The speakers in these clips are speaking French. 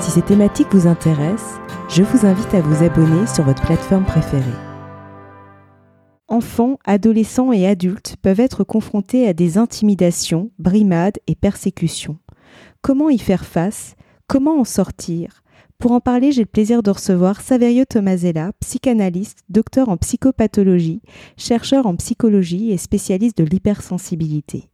Si ces thématiques vous intéressent, je vous invite à vous abonner sur votre plateforme préférée. Enfants, adolescents et adultes peuvent être confrontés à des intimidations, brimades et persécutions. Comment y faire face? Comment en sortir? Pour en parler, j'ai le plaisir de recevoir Saverio Tomasella, psychanalyste, docteur en psychopathologie, chercheur en psychologie et spécialiste de l'hypersensibilité.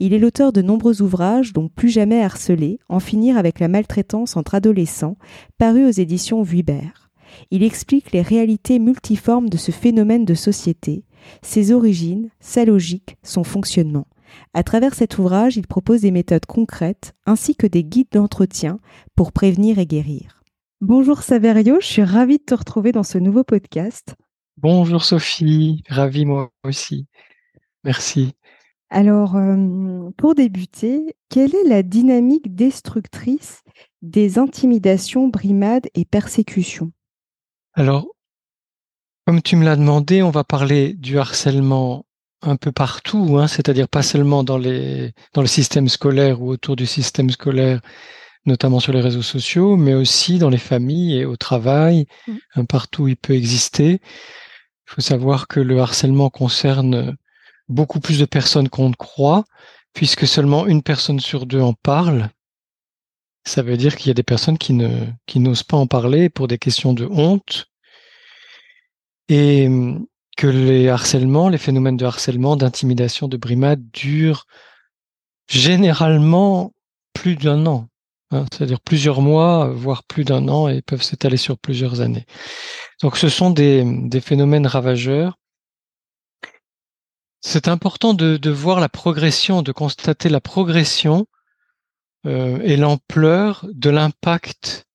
Il est l'auteur de nombreux ouvrages dont Plus jamais harcelé, En finir avec la maltraitance entre adolescents, paru aux éditions Vuibert. Il explique les réalités multiformes de ce phénomène de société, ses origines, sa logique, son fonctionnement. À travers cet ouvrage, il propose des méthodes concrètes ainsi que des guides d'entretien pour prévenir et guérir. Bonjour Saverio, je suis ravie de te retrouver dans ce nouveau podcast. Bonjour Sophie, ravie moi aussi. Merci. Alors, pour débuter, quelle est la dynamique destructrice des intimidations, brimades et persécutions? Alors, comme tu me l'as demandé, on va parler du harcèlement un peu partout, hein, c'est-à-dire pas seulement dans, les, dans le système scolaire ou autour du système scolaire, notamment sur les réseaux sociaux, mais aussi dans les familles et au travail, mmh. partout où il peut exister. Il faut savoir que le harcèlement concerne beaucoup plus de personnes qu'on ne croit, puisque seulement une personne sur deux en parle. Ça veut dire qu'il y a des personnes qui n'osent pas en parler pour des questions de honte, et que les harcèlements, les phénomènes de harcèlement, d'intimidation, de brimade durent généralement plus d'un an, hein, c'est-à-dire plusieurs mois, voire plus d'un an, et peuvent s'étaler sur plusieurs années. Donc ce sont des phénomènes ravageurs c'est important de, voir la progression, de constater la progression euh, et l'ampleur de l'impact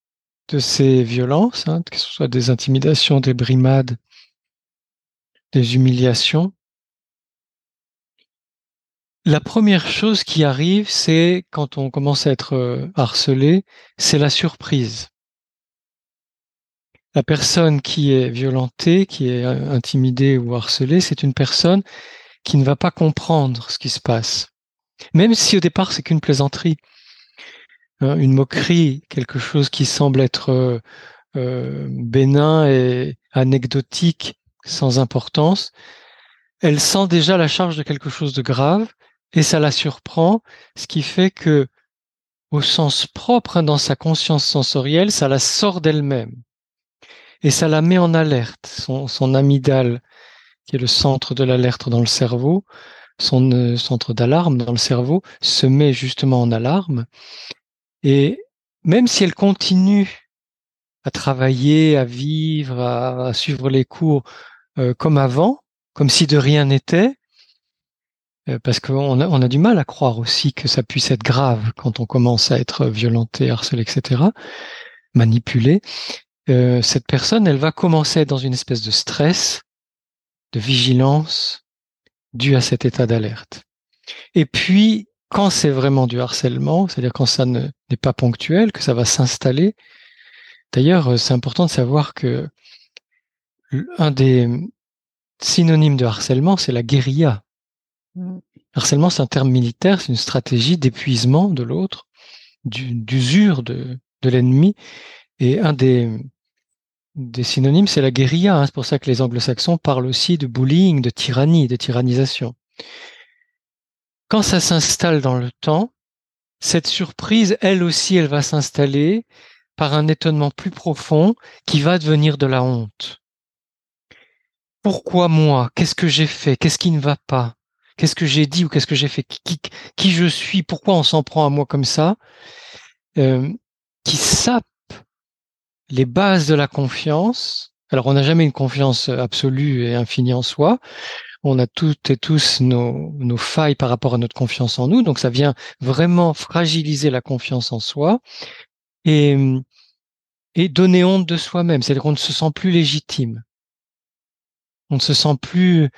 de ces violences, hein, que ce soit des intimidations, des brimades, des humiliations. La première chose qui arrive, c'est quand on commence à être euh, harcelé, c'est la surprise. La personne qui est violentée, qui est euh, intimidée ou harcelée, c'est une personne qui ne va pas comprendre ce qui se passe. Même si au départ c'est qu'une plaisanterie, hein, une moquerie, quelque chose qui semble être euh, euh, bénin et anecdotique, sans importance, elle sent déjà la charge de quelque chose de grave et ça la surprend, ce qui fait que au sens propre, hein, dans sa conscience sensorielle, ça la sort d'elle-même et ça la met en alerte. Son, son amygdale qui est le centre de l'alerte dans le cerveau, son euh, centre d'alarme dans le cerveau, se met justement en alarme. Et même si elle continue à travailler, à vivre, à, suivre les cours euh, comme avant, comme si de rien n'était, euh, parce qu'on a, on a du mal à croire aussi que ça puisse être grave quand on commence à être violenté, harcelé, etc., manipulé. cette personne, elle va commencer dans une espèce de stress, de vigilance due à cet état d'alerte. Et puis, quand c'est vraiment du harcèlement, c'est-à-dire quand ça n'est pas ponctuel, que ça va s'installer. D'ailleurs, euh, c'est important de savoir que un des synonymes de harcèlement, c'est la guérilla. Mm. Harcèlement, c'est un terme militaire, c'est une stratégie d'épuisement de l'autre, d'usure de, de l'ennemi. Et un des, des synonymes, c'est la guérilla. Hein. C'est pour ça que les anglo-saxons parlent aussi de bullying, de tyrannie, de tyrannisation. Quand ça s'installe dans le temps, cette surprise, elle aussi, elle va s'installer par un étonnement plus profond qui va devenir de la honte. Pourquoi moi? Qu'est-ce que j'ai fait? Qu'est-ce qui ne va pas? Qu'est-ce que j'ai dit ou qu'est-ce que j'ai fait? Qui, je suis? Pourquoi on s'en prend à moi comme ça? Euh, Qui sape les bases de la confiance. Alors, on n'a jamais une confiance absolue et infinie en soi. On a toutes et tous nos, failles par rapport à notre confiance en nous. Donc, ça vient vraiment fragiliser la confiance en soi. Et et donner honte de soi-même, c'est-à-dire qu'on ne se sent plus légitime, on ne se sent plus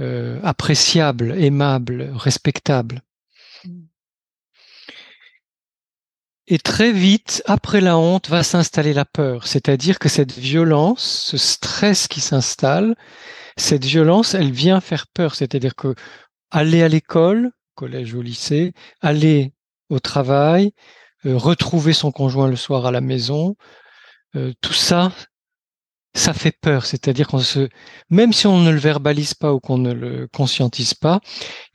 euh, appréciable, aimable, respectable. Et très vite, après la honte, va s'installer la peur. C'est-à-dire que cette violence, ce stress qui s'installe, cette violence, elle vient faire peur. C'est-à-dire que aller à l'école, collège ou lycée, aller au travail, euh, retrouver son conjoint le soir à la maison, euh, tout ça, ça fait peur. C'est-à-dire qu'on se, même si on ne le verbalise pas ou qu'on ne le conscientise pas,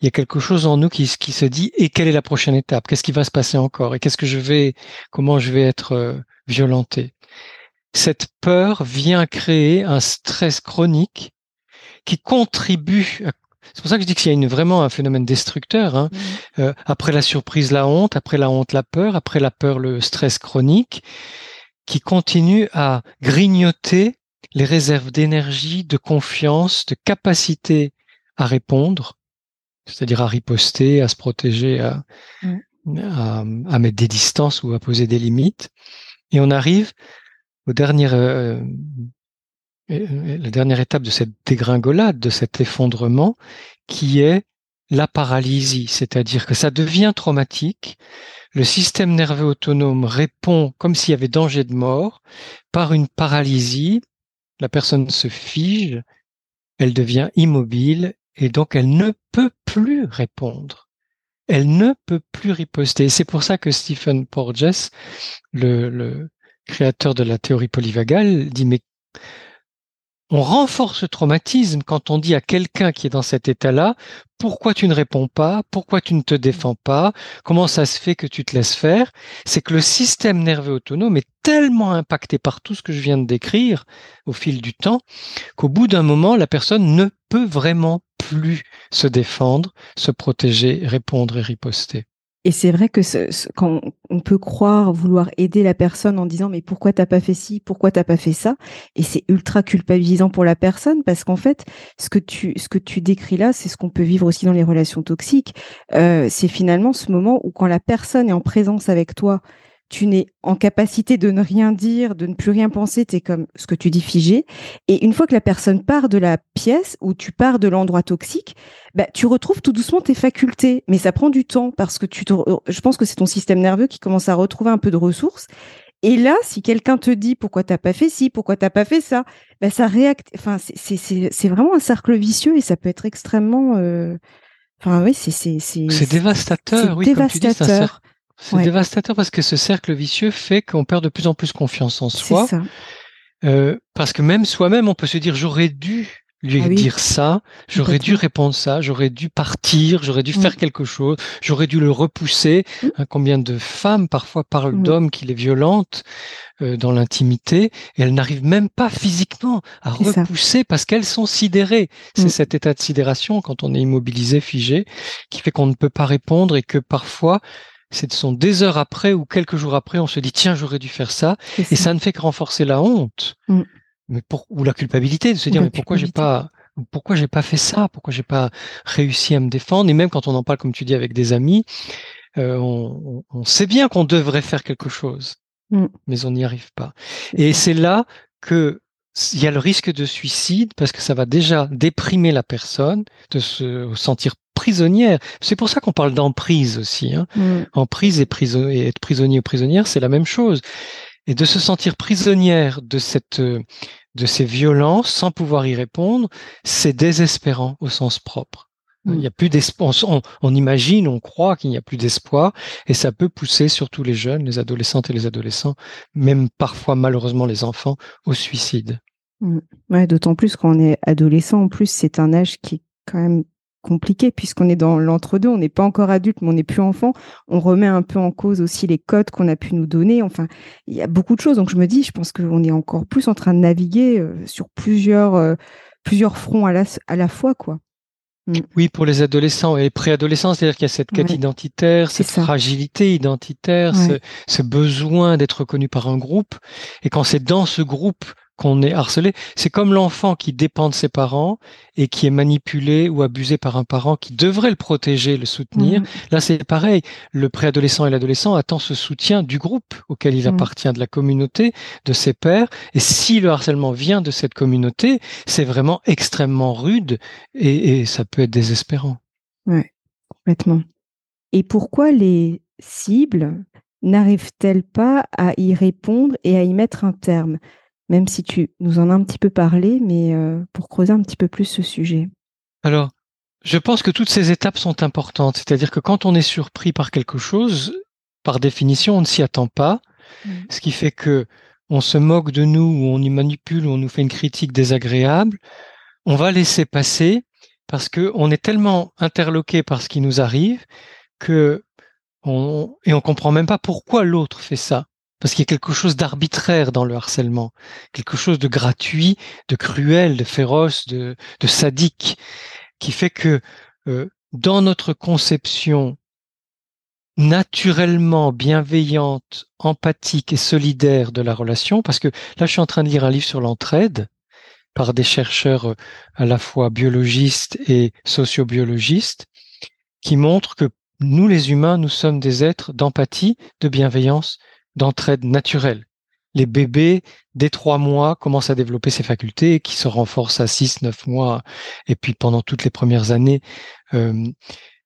il y a quelque chose en nous qui, qui se dit et quelle est la prochaine étape? Qu'est-ce qui va se passer encore? Et qu'est-ce que je vais, comment je vais être euh, violenté? Cette peur vient créer un stress chronique qui contribue c'est pour ça que je dis qu'il y a une, vraiment un phénomène destructeur. Hein. Mmh. Euh, après la surprise, la honte, après la honte, la peur, après la peur, le stress chronique, qui continue à grignoter les réserves d'énergie, de confiance, de capacité à répondre, c'est-à-dire à riposter, à se protéger, à, mm. à, mettre des distances ou à poser des limites. Et on arrive au dernier, euh, euh, la dernière étape de cette dégringolade, de cet effondrement, qui est la paralysie, c'est-à-dire que ça devient traumatique. Le système nerveux autonome répond comme s'il y avait danger de mort par une paralysie la personne se fige, elle devient immobile et donc elle ne peut plus répondre. Elle ne peut plus riposter. C'est pour ça que Stephen Porges, le, le créateur de la théorie polyvagale, dit mais on renforce le traumatisme quand on dit à quelqu'un qui est dans cet état-là, pourquoi tu ne réponds pas, pourquoi tu ne te défends pas, comment ça se fait que tu te laisses faire, c'est que le système nerveux autonome est tellement impacté par tout ce que je viens de décrire au fil du temps qu'au bout d'un moment, la personne ne peut vraiment plus se défendre, se protéger, répondre et riposter. Et c'est vrai que quand on peut croire vouloir aider la personne en disant mais pourquoi t'as pas fait ci, pourquoi t'as pas fait ça, et c'est ultra culpabilisant pour la personne parce qu'en fait ce que tu ce que tu décris là, c'est ce qu'on peut vivre aussi dans les relations toxiques. Euh, c'est finalement ce moment où quand la personne est en présence avec toi tu n'es en capacité de ne rien dire, de ne plus rien penser, tu es comme ce que tu dis figé. Et une fois que la personne part de la pièce ou tu pars de l'endroit toxique, bah, tu retrouves tout doucement tes facultés. Mais ça prend du temps parce que tu je pense que c'est ton système nerveux qui commence à retrouver un peu de ressources. Et là, si quelqu'un te dit pourquoi t'as pas fait ci, pourquoi t'as pas fait ça, bah, ça réacte. Enfin, c'est vraiment un cercle vicieux et ça peut être extrêmement. Euh, enfin oui, c'est c'est c'est dévastateur. Oui, dévastateur. C'est dévastateur parce que ce cercle vicieux fait qu'on perd de plus en plus confiance en soi. Ça. Euh, parce que même soi-même, on peut se dire j'aurais dû lui ah dire ça, j'aurais dû répondre ça, j'aurais dû partir, j'aurais dû faire quelque chose, j'aurais dû le repousser. Mmh. Hein, combien de femmes parfois parlent d'hommes qui les violentent euh, dans l'intimité et elles n'arrivent même pas physiquement à repousser parce qu'elles sont sidérées. C'est mmh. cet état de sidération quand on est immobilisé, figé, qui fait qu'on ne peut pas répondre et que parfois ce sont des heures après ou quelques jours après, on se dit tiens, j'aurais dû faire ça, et ça. ne fait que renforcer la honte, mm. mais pour, ou la culpabilité de se dire mais pourquoi j'ai pas pourquoi j'ai pas fait ça, pourquoi j'ai pas réussi à me défendre, et même quand on en parle comme tu dis avec des amis, euh, on, on, sait bien qu'on devrait faire quelque chose, mm. mais on n'y arrive pas. Et c'est là que il y a le risque de suicide parce que ça va déjà déprimer la personne, de se sentir prisonnière. C'est pour ça qu'on parle d'emprise aussi. Hein. Mm. Emprise et, et, être prisonnier ou prisonnière, c'est la même chose. Et de se sentir prisonnière de cette de ces violences sans pouvoir y répondre, c'est désespérant au sens propre. Mm. Il n'y a plus d'espoir. On, on, imagine, on croit qu'il n'y a plus d'espoir, et ça peut pousser surtout les jeunes, les adolescentes et les adolescents, même parfois malheureusement les enfants, au suicide. Mm. Ouais, d'autant plus quand on est adolescent. En plus, c'est un âge qui est quand même compliqué puisqu'on est dans l'entre-deux, on n'est pas encore adulte, mais on n'est plus enfant. On remet un peu en cause aussi les codes qu'on a pu nous donner. Enfin, il y a beaucoup de choses. Donc je me dis, je pense qu'on est encore plus en train de naviguer euh, sur plusieurs, euh, plusieurs fronts à la, à la fois, quoi. Mm. Oui, pour les adolescents et les préadolescents, c'est-à-dire qu'il y a cette quête identitaire, cette fragilité identitaire, ce, ce, besoin d'être reconnu par un groupe. Et quand c'est dans ce groupe qu'on est harcelé. C'est comme l'enfant qui dépend de ses parents et qui est manipulé ou abusé par un parent qui devrait le protéger, le soutenir. Mhm. Là, c'est pareil. Le préadolescent et l'adolescent attend ce soutien du groupe auquel il Mhm. appartient, de la communauté, de ses pairs. Et si le harcèlement vient de cette communauté, c'est vraiment extrêmement rude et, et ça peut être désespérant. Complètement. Et pourquoi les cibles n'arrivent-elles pas à y répondre et à y mettre un terme? Même si tu nous en as un petit peu parlé, mais euh, pour creuser un petit peu plus ce sujet. Alors, je pense que toutes ces étapes sont importantes. C'est-à-dire que quand on est surpris par quelque chose, par définition, on ne s'y attend pas. Mhm. Ce qui fait que on se moque de nous, ou on y manipule, ou on nous fait une critique désagréable. On va laisser passer parce que on est tellement interloqué par ce qui nous arrive que on, et on comprend même pas pourquoi l'autre fait ça. Parce qu'il y a quelque chose d'arbitraire dans le harcèlement, quelque chose de gratuit, de cruel, de féroce, de, sadique, qui fait que euh, dans notre conception naturellement bienveillante, empathique et solidaire de la relation, parce que là je suis en train de lire un livre sur l'entraide par des chercheurs euh, à la fois biologistes et sociobiologistes, qui montrent que nous les humains, nous sommes des êtres d'empathie, de bienveillance, d'entraide naturelle. Les bébés, dès trois mois, commencent à développer ces facultés qui se renforcent à six, neuf mois, et puis pendant toutes les premières années. Euh,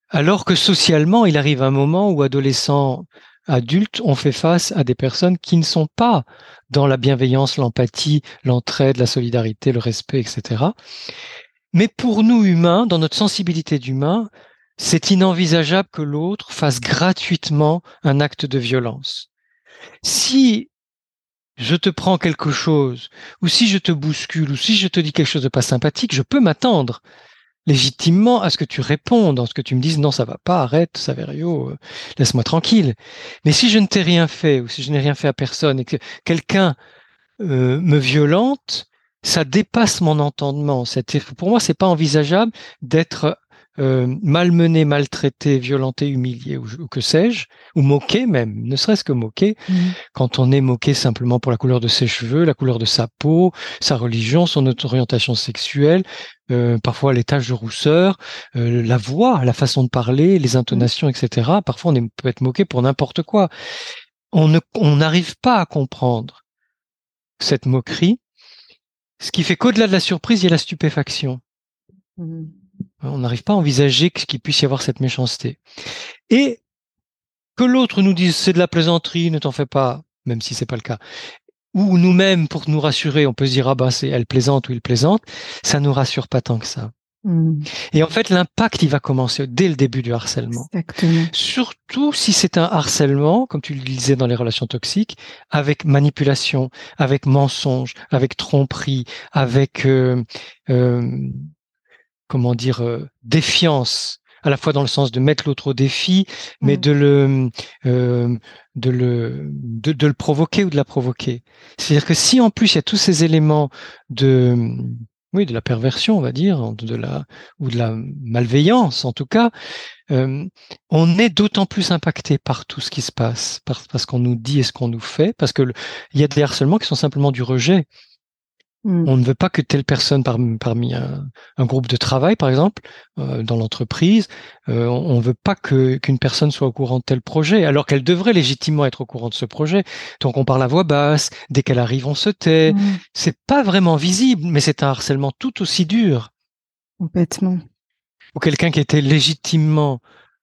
alors que socialement, il arrive un moment où adolescents, adultes, on fait face à des personnes qui ne sont pas dans la bienveillance, l'empathie, l'entraide, la solidarité, le respect, etc. Mais pour nous humains, dans notre sensibilité d'humain, c'est inenvisageable que l'autre fasse gratuitement un acte de violence. Si je te prends quelque chose, ou si je te bouscule, ou si je te dis quelque chose de pas sympathique, je peux m'attendre légitimement à ce que tu répondes, à ce que tu me dises non, ça va pas, arrête, Saverio, euh, laisse-moi tranquille. Mais si je ne t'ai rien fait, ou si je n'ai rien fait à personne, et que quelqu'un euh, me violente, ça dépasse mon entendement. Pour moi, c'est pas envisageable d'être euh, malmené, maltraité, violenté, humilié, ou, ou que sais-je, ou moqué même, ne serait-ce que moqué, quand on est moqué simplement pour la couleur de ses cheveux, la couleur de sa peau, sa religion, son orientation sexuelle, euh, parfois les taches de rousseur, euh, la voix, la façon de parler, les intonations, etc. Parfois on est- peut être moqué pour n'importe quoi. On n'arrive pas à comprendre cette moquerie, ce qui fait qu'au-delà de la surprise, il y a la stupéfaction. Mhm. On n'arrive pas à envisager qu'il puisse y avoir cette méchanceté. Et que l'autre nous dise c'est de la plaisanterie, ne t'en fais pas, même si c'est pas le cas. Ou nous-mêmes, pour nous rassurer, on peut se dire ah ben c'est elle plaisante ou il plaisante, ça nous rassure pas tant que ça. Mhm. Et en fait, l'impact, il va commencer dès le début du harcèlement. Exactement. Surtout si c'est un harcèlement, comme tu le disais dans les relations toxiques, avec manipulation, avec mensonge, avec tromperie, avec euh, euh, comment dire euh, défiance, à la fois dans le sens de mettre l'autre au défi, mais Mhm. de le euh, de le de, de le provoquer ou de la provoquer. C'est-à-dire que si en plus il y a tous ces éléments de oui de la perversion, on va dire, de la ou de la malveillance en tout cas, euh, on est d'autant plus impacté par tout ce qui se passe, par, parce qu'on nous dit et ce qu'on nous fait, parce que il y a des harcèlements qui sont simplement du rejet. Mhm. On ne veut pas que telle personne parmi, parmi un, un groupe de travail, par exemple, euh, dans l'entreprise, euh, on ne veut pas que qu'une personne soit au courant de tel projet, alors qu'elle devrait légitimement être au courant de ce projet. Donc on parle à voix basse, dès qu'elle arrive, on se tait. Mhm. C'est pas vraiment visible, mais c'est un harcèlement tout aussi dur. Complètement. ou quelqu'un qui était légitimement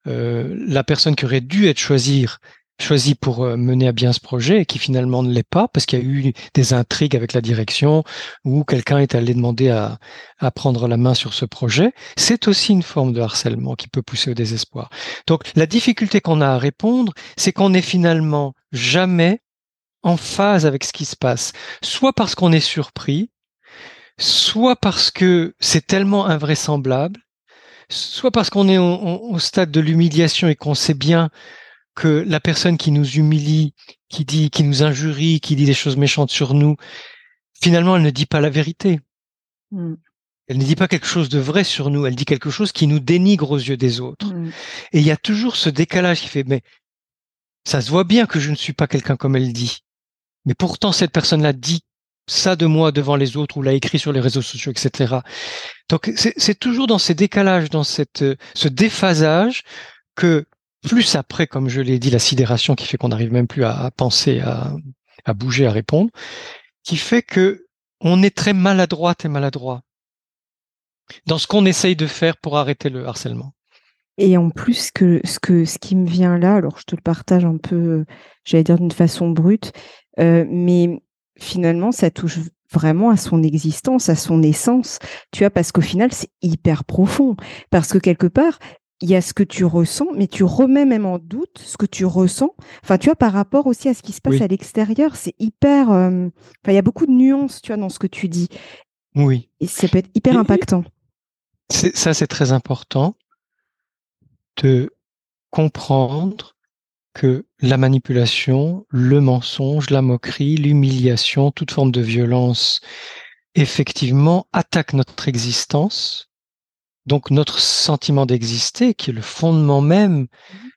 euh, la personne qui aurait dû être choisir, choisie pour euh, mener à bien ce projet et qui finalement ne l'est pas parce qu'il y a eu des intrigues avec la direction ou quelqu'un est allé demander à, prendre la main sur ce projet, c'est aussi une forme de harcèlement qui peut pousser au désespoir. Donc la difficulté qu'on a à répondre, c'est qu'on n'est finalement jamais en phase avec ce qui se passe, soit parce qu'on est surpris, soit parce que c'est tellement invraisemblable, soit parce qu'on est au stade de l'humiliation et qu'on sait bien que la personne qui nous humilie, qui dit, qui nous injurie, qui dit des choses méchantes sur nous, finalement, elle ne dit pas la vérité. Mhm. Elle ne dit pas quelque chose de vrai sur nous. Elle dit quelque chose qui nous dénigre aux yeux des autres. Mhm. Et il y a toujours ce décalage qui fait, mais ça se voit bien que je ne suis pas quelqu'un comme elle dit. Mais pourtant, cette personne-là dit ça de moi devant les autres ou l'a écrit sur les réseaux sociaux, etc. Donc c'est toujours dans ces décalages, dans cette, ce déphasage que plus après, comme je l'ai dit, la sidération qui fait qu'on n'arrive même plus à, penser, à, bouger, à répondre, qui fait que on est très maladroite et maladroit dans ce qu'on essaye de faire pour arrêter le harcèlement. Et en plus, que, ce qui me vient là, alors je te le partage un peu, j'allais dire d'une façon brute, euh, mais finalement, ça touche vraiment à son existence, à son essence, tu vois, parce qu'au final, c'est hyper profond. Parce que quelque part, il y a ce que tu ressens, mais tu remets même en doute ce que tu ressens. Enfin, tu vois, par rapport aussi à ce qui se passe à l'extérieur, c'est hyper. Euh, enfin, il y a beaucoup de nuances, tu vois, dans ce que tu dis. Oui. Et ça peut être hyper impactant. Ça, c'est très important de comprendre que la manipulation, le mensonge, la moquerie, l'humiliation, toute forme de violence, effectivement, attaque notre existence donc notre sentiment d'exister, qui est le fondement même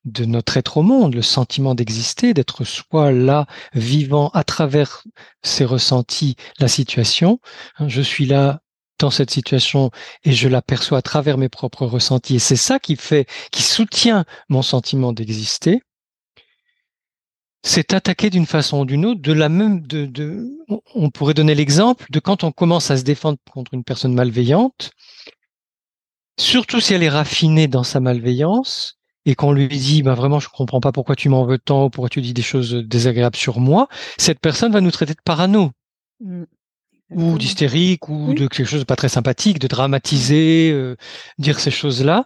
de notre être au monde, le sentiment d'exister, d'être soi là, vivant à travers ses ressentis, la situation. Hein, je suis là dans cette situation et je l'aperçois à travers mes propres ressentis. Et c'est ça qui fait, qui soutient mon sentiment d'exister. C'est attaqué d'une façon ou d'une autre, de la même, de, de, on pourrait donner l'exemple de quand on commence à se défendre contre une personne malveillante, surtout si elle est raffinée dans sa malveillance et qu'on lui dit bah vraiment je comprends pas pourquoi tu m'en veux tant ou pourquoi tu dis des choses désagréables sur moi, cette personne va nous traiter de parano. Mmh. Ou d'hystérique, ou de quelque chose de pas très sympathique, de dramatiser, euh, dire ces choses-là.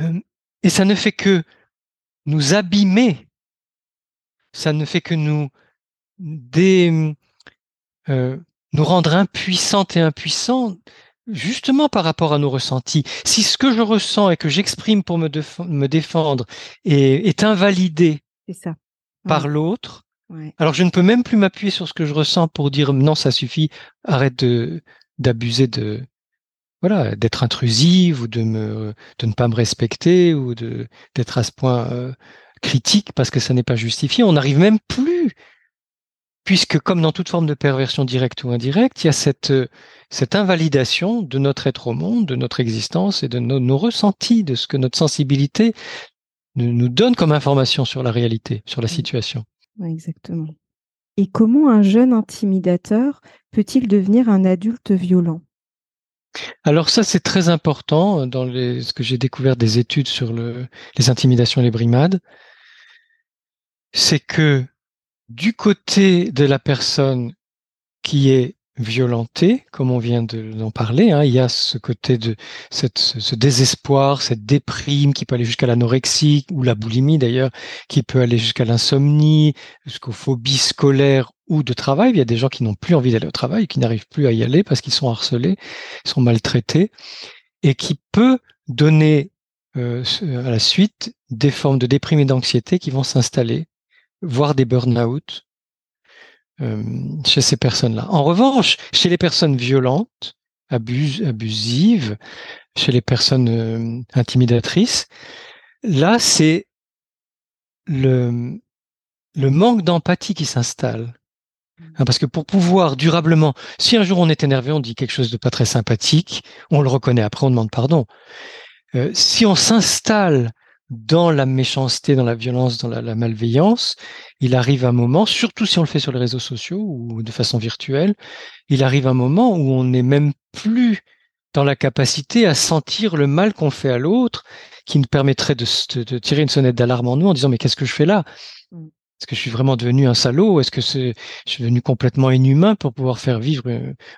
Euh, et ça ne fait que nous abîmer. Ça ne fait que nous dé, euh, nous rendre impuissantes et impuissants justement par rapport à nos ressentis. Si ce que je ressens et que j'exprime pour me, me défendre est, est invalidé ça. par l'autre, alors je ne peux même plus m'appuyer sur ce que je ressens pour dire non, ça suffit, arrête d'abuser de voilà d'être intrusive ou de me de ne pas me respecter ou de d'être à ce point euh, critique parce que ça n'est pas justifié. On n'arrive même plus puisque comme dans toute forme de perversion directe ou indirecte, il y a cette, euh, cette invalidation de notre être au monde, de notre existence et de nos, ressentis, de ce que notre sensibilité nous donne comme information sur la réalité, sur la situation. exactement. Et comment un jeune intimidateur peut-il devenir un adulte violent? Alors ça, c'est très important dans les, ce que j'ai découvert des études sur le, les intimidations et les brimades. C'est que du côté de la personne qui est violentée, comme on vient d'en parler, hein, il y a ce côté de ce, désespoir, cette déprime qui peut aller jusqu'à l'anorexie ou la boulimie d'ailleurs, qui peut aller jusqu'à l'insomnie, jusqu'aux phobies scolaires ou de travail. Il y a des gens qui n'ont plus envie d'aller au travail, qui n'arrivent plus à y aller parce qu'ils sont harcelés, sont maltraités, et qui peut donner euh, à la suite des formes de déprime et d'anxiété qui vont s'installer voire des burn-out euh, chez ces personnes-là. En revanche, chez les personnes violentes, abusives, chez les personnes euh, intimidatrices, là, c'est le, le manque d'empathie qui s'installe. Hein, parce que pour pouvoir durablement, si un jour on est énervé, on dit quelque chose de pas très sympathique, on le reconnaît après, on demande pardon. Euh, si on s'installe dans la méchanceté, dans la violence, dans la, malveillance, il arrive un moment, surtout si on le fait sur les réseaux sociaux ou de façon virtuelle, il arrive un moment où on n'est même plus dans la capacité à sentir le mal qu'on fait à l'autre, qui nous permettrait de, de, tirer une sonnette d'alarme en nous en disant mais qu'est-ce que je fais là? Mm. Est-ce que je suis vraiment devenu un salaud? Est-ce que je suis devenu complètement inhumain pour pouvoir faire vivre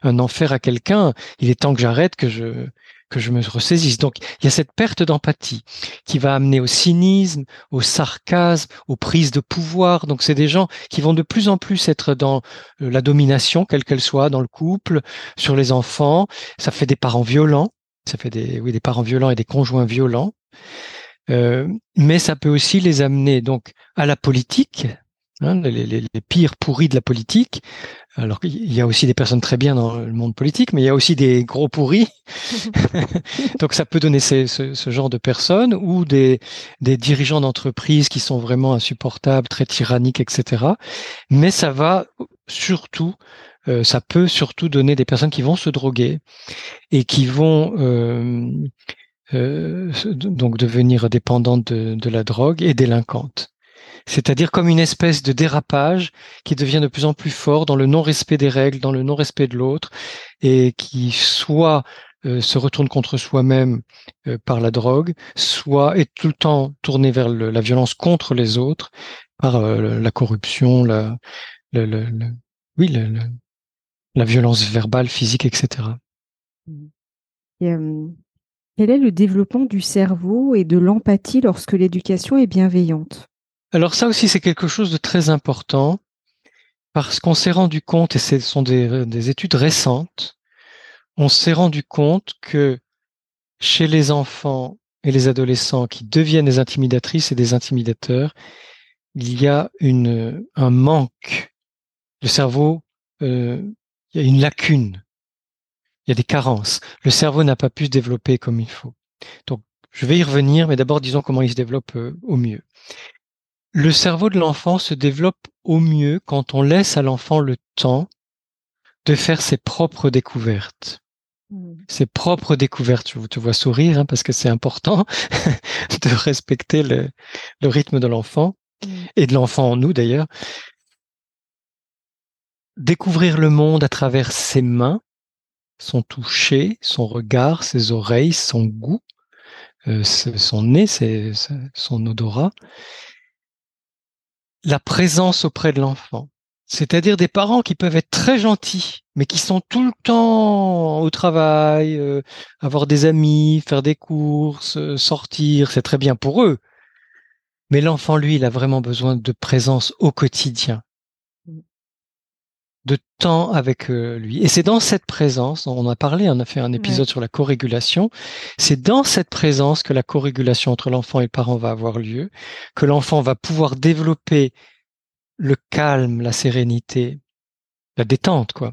un enfer à quelqu'un? Il est temps que j'arrête, que je que je me ressaisisse. Donc, il y a cette perte d'empathie qui va amener au cynisme, au sarcasme, aux prises de pouvoir. Donc, c'est des gens qui vont de plus en plus être dans euh, la domination, quelle qu'elle soit, dans le couple, sur les enfants. Ça fait des parents violents. Ça fait des, oui, des parents violents et des conjoints violents. Euh, mais ça peut aussi les amener donc à la politique, Hein, les, pires pourris de la politique. Alors qu'il y a aussi des personnes très bien dans le monde politique, mais il y a aussi des gros pourris. Donc ça peut donner ce, genre de personnes ou des, des dirigeants d'entreprise qui sont vraiment insupportables, très tyranniques, etc. Mais ça va surtout euh, ça peut surtout donner des personnes qui vont se droguer et qui vont euh, euh, donc devenir dépendantes de, de, la drogue et délinquantes. C'est-à-dire comme une espèce de dérapage qui devient de plus en plus fort dans le non-respect des règles, dans le non-respect de l'autre, et qui soit se retourne contre soi-même par la drogue, soit est tout le temps tourné vers la violence contre les autres par la corruption, la, violence verbale, physique, etc. Euh, quel est le développement du cerveau et de l'empathie lorsque l'éducation est bienveillante? Alors ça aussi, c'est quelque chose de très important parce qu'on s'est rendu compte, et ce sont des, des études récentes, on s'est rendu compte que chez les enfants et les adolescents qui deviennent des intimidatrices et des intimidateurs, il y a une, un manque le cerveau, euh, il y a une lacune, il y a des carences. Le cerveau n'a pas pu se développer comme il faut. Donc, je vais y revenir, mais d'abord disons comment il se développe euh, au mieux. Le cerveau de l'enfant se développe au mieux quand on laisse à l'enfant le temps de faire ses propres découvertes. Mmh. Ses propres découvertes. Je te vois sourire hein, parce que c'est important de respecter le, le rythme de l'enfant mmh. et de l'enfant en nous d'ailleurs découvrir le monde à travers ses mains, son toucher, son regard, ses oreilles, son goût, euh, son nez, son odorat, la présence auprès de l'enfant. C'est-à-dire des parents qui peuvent être très gentils, mais qui sont tout le temps au travail, euh, avoir des amis, faire des courses, euh, sortir, c'est très bien pour eux. Mais l'enfant, lui, il a vraiment besoin de présence au quotidien de temps avec euh, lui. Et c'est dans cette présence, on a parlé, on a fait un épisode sur la co-régulation, c'est dans cette présence que la co-régulation entre l'enfant et le parent va avoir lieu, que l'enfant va pouvoir développer le calme, la sérénité, la détente, quoi.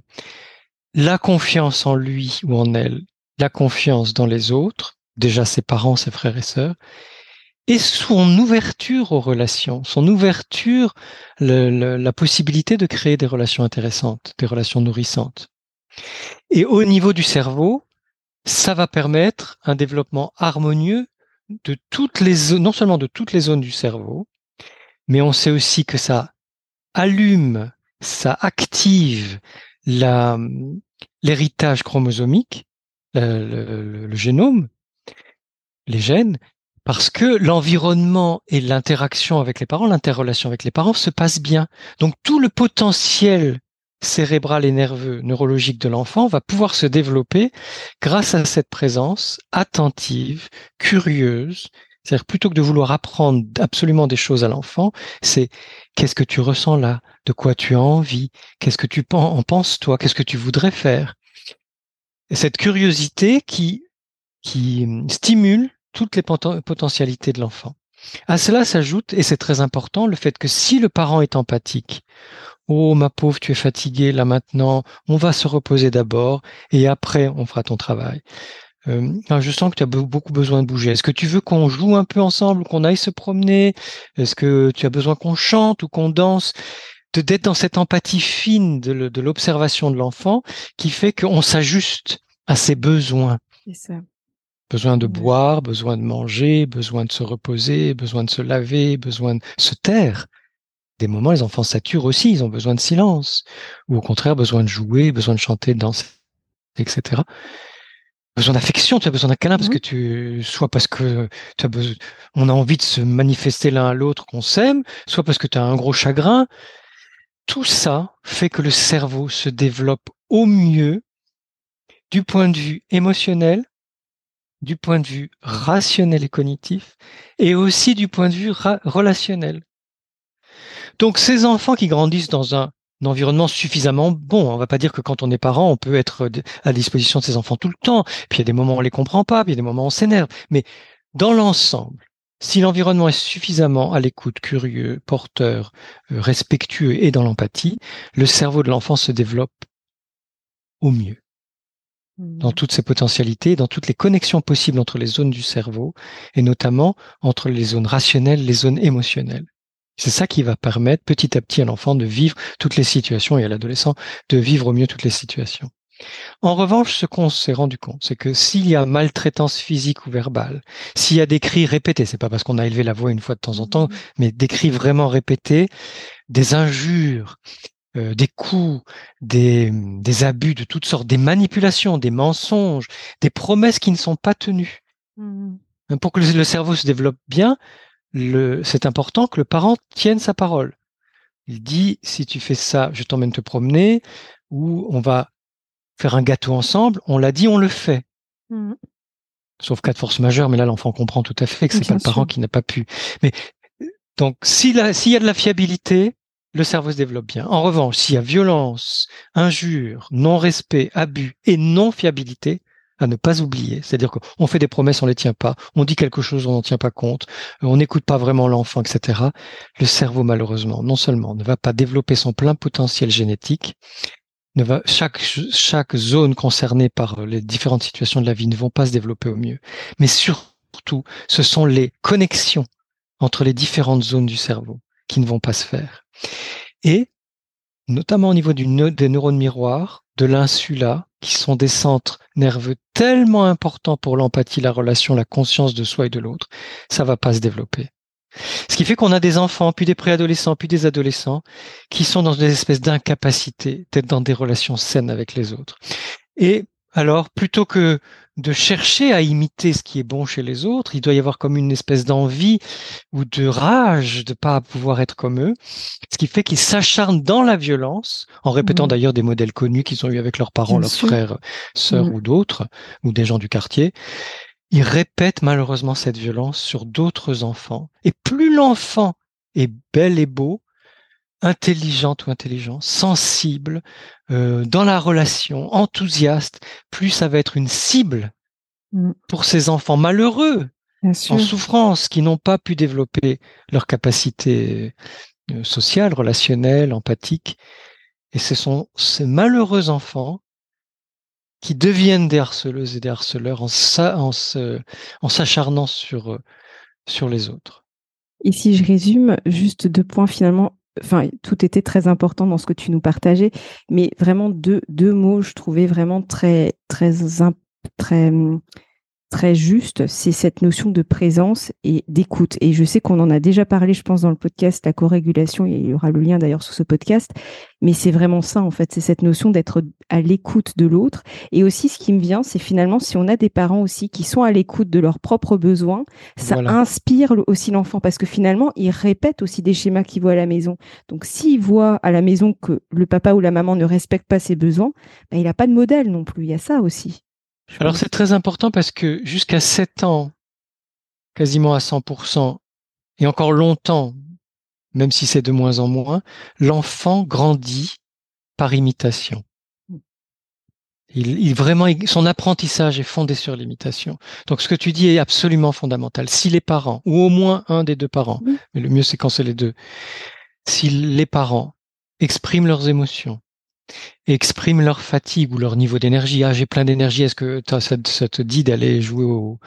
La confiance en lui ou en elle, la confiance dans les autres, déjà ses parents, ses frères et sœurs, et son ouverture aux relations, son ouverture, la possibilité de créer des relations intéressantes, des relations nourrissantes. Et au niveau du cerveau, ça va permettre un développement harmonieux de toutes les non seulement de toutes les zones du cerveau, mais on sait aussi que ça allume, ça active l'héritage chromosomique, le génome, les gènes, parce que l'environnement et l'interaction avec les parents, l'interrelation avec les parents se passe bien. Donc tout le potentiel cérébral et nerveux, neurologique de l'enfant va pouvoir se développer grâce à cette présence attentive, curieuse. C'est-à-dire plutôt que de vouloir apprendre absolument des choses à l'enfant, c'est qu'est-ce que tu ressens là, de quoi tu as envie, qu'est-ce que tu en penses toi, qu'est-ce que tu voudrais faire? Et cette curiosité qui qui stimule toutes les potentialités de l'enfant. À cela s'ajoute, et c'est très important, le fait que si le parent est empathique, Oh ma pauvre, tu es fatiguée là maintenant, on va se reposer d'abord et après on fera ton travail. Euh, je sens que tu as beaucoup besoin de bouger. Est-ce que tu veux qu'on joue un peu ensemble, qu'on aille se promener? Est-ce que tu as besoin qu'on chante ou qu'on danse? De d'être dans cette empathie fine de l'observation de l'enfant qui fait qu'on s'ajuste à ses besoins. Besoin de boire, besoin de manger, besoin de se reposer, besoin de se laver, besoin de se taire. Des moments, les enfants saturent aussi, ils ont besoin de silence. Ou au contraire, besoin de jouer, besoin de chanter, de danser, etc. Besoin d'affection, tu as besoin d'un câlin parce que tu, soit parce que tu as besoin, on a envie de se manifester l'un à l'autre qu'on s'aime, soit parce que tu as un gros chagrin. Tout ça fait que le cerveau se développe au mieux du point de vue émotionnel, du point de vue rationnel et cognitif, et aussi du point de vue relationnel. Donc ces enfants qui grandissent dans un, environnement suffisamment bon, on va pas dire que quand on est parent, on peut être à disposition de ses enfants tout le temps, puis il y a des moments où on les comprend pas, puis il y a des moments où on s'énerve, mais dans l'ensemble, si l'environnement est suffisamment à l'écoute, curieux, porteur, euh, respectueux et dans l'empathie, le cerveau de l'enfant se développe au mieux dans toutes ses potentialités, dans toutes les connexions possibles entre les zones du cerveau, et notamment entre les zones rationnelles, les zones émotionnelles. C'est ça qui va permettre petit à petit à l'enfant de vivre toutes les situations et à l'adolescent de vivre au mieux toutes les situations. En revanche, ce qu'on s'est rendu compte, c'est que s'il y a maltraitance physique ou verbale, s'il y a des cris répétés, c'est pas parce qu'on a élevé la voix une fois de temps en temps, mmh. mais des cris vraiment répétés, des injures, euh, des coups, des, des, abus de toutes sortes, des manipulations, des mensonges, des promesses qui ne sont pas tenues. Mmh. Pour que le cerveau se développe bien, c'est important que le parent tienne sa parole. Il dit, si tu fais ça, je t'emmène te promener, ou on va faire un gâteau ensemble, on l'a dit, on le fait. Mmh. Sauf cas de force majeure, mais là l'enfant comprend tout à fait que c'est pas le parent qui n'a pas pu. Mais donc s'il y a de la fiabilité, le cerveau se développe bien. En revanche, s'il y a violence, injure, non-respect, abus et non-fiabilité, à ne pas oublier. C'est-à-dire qu'on fait des promesses, on les tient pas. On dit quelque chose, on n'en tient pas compte. On n'écoute pas vraiment l'enfant, etc. Le cerveau, malheureusement, non seulement ne va pas développer son plein potentiel génétique, ne chaque, chaque zone concernée par les différentes situations de la vie ne vont pas se développer au mieux. Mais surtout, ce sont les connexions entre les différentes zones du cerveau qui ne vont pas se faire. Et, notamment au niveau des neurones miroirs, de l'insula, qui sont des centres nerveux tellement importants pour l'empathie, la relation, la conscience de soi et de l'autre, ça va pas se développer. Ce qui fait qu'on a des enfants, puis des préadolescents, puis des adolescents, qui sont dans des espèces d'incapacité d'être dans des relations saines avec les autres. Et alors, plutôt que de chercher à imiter ce qui est bon chez les autres, il doit y avoir comme une espèce d'envie ou de rage de pas pouvoir être comme eux, ce qui fait qu'ils s'acharnent dans la violence, en répétant mmh. d'ailleurs des modèles connus qu'ils ont eu avec leurs parents, leurs frères, sœurs mmh. ou d'autres, ou des gens du quartier. Ils répètent malheureusement cette violence sur d'autres enfants. Et plus l'enfant est bel et beau, intelligente ou intelligent, sensible, euh, dans la relation, enthousiaste, plus ça va être une cible mmh. pour ces enfants malheureux, en souffrance, qui n'ont pas pu développer leur capacité euh, sociale, relationnelle, empathique. Et ce sont ces malheureux enfants qui deviennent des harceleuses et des harceleurs en, en s'acharnant sur, euh, sur les autres. Et si je résume, juste deux points finalement enfin, tout était très important dans ce que tu nous partageais, mais vraiment deux, mots, je trouvais vraiment très, très, très, très juste, c'est cette notion de présence et d'écoute. Et je sais qu'on en a déjà parlé, je pense, dans le podcast, la co-régulation, il y aura le lien d'ailleurs sur ce podcast, mais c'est vraiment ça, en fait, c'est cette notion d'être à l'écoute de l'autre. Et aussi, ce qui me vient, c'est finalement, si on a des parents aussi qui sont à l'écoute de leurs propres besoins, ça inspire aussi l'enfant, parce que finalement, il répète aussi des schémas qu'il voit à la maison. Donc, s'il voit à la maison que le papa ou la maman ne respecte pas ses besoins, ben, il n'a pas de modèle non plus. Il y a ça aussi. Alors c'est très important parce que jusqu'à 7 ans, quasiment à 100%, et encore longtemps, même si c'est de moins en moins, l'enfant grandit par imitation. Il, vraiment, son apprentissage est fondé sur l'imitation. Donc, ce que tu dis est absolument fondamental. Si les parents, ou au moins un des deux parents, mais le mieux c'est quand c'est les deux, si les parents expriment leurs émotions, expriment leur fatigue ou leur niveau d'énergie. Ah, j'ai plein d'énergie. Est-ce que ça, te dit d'aller jouer au,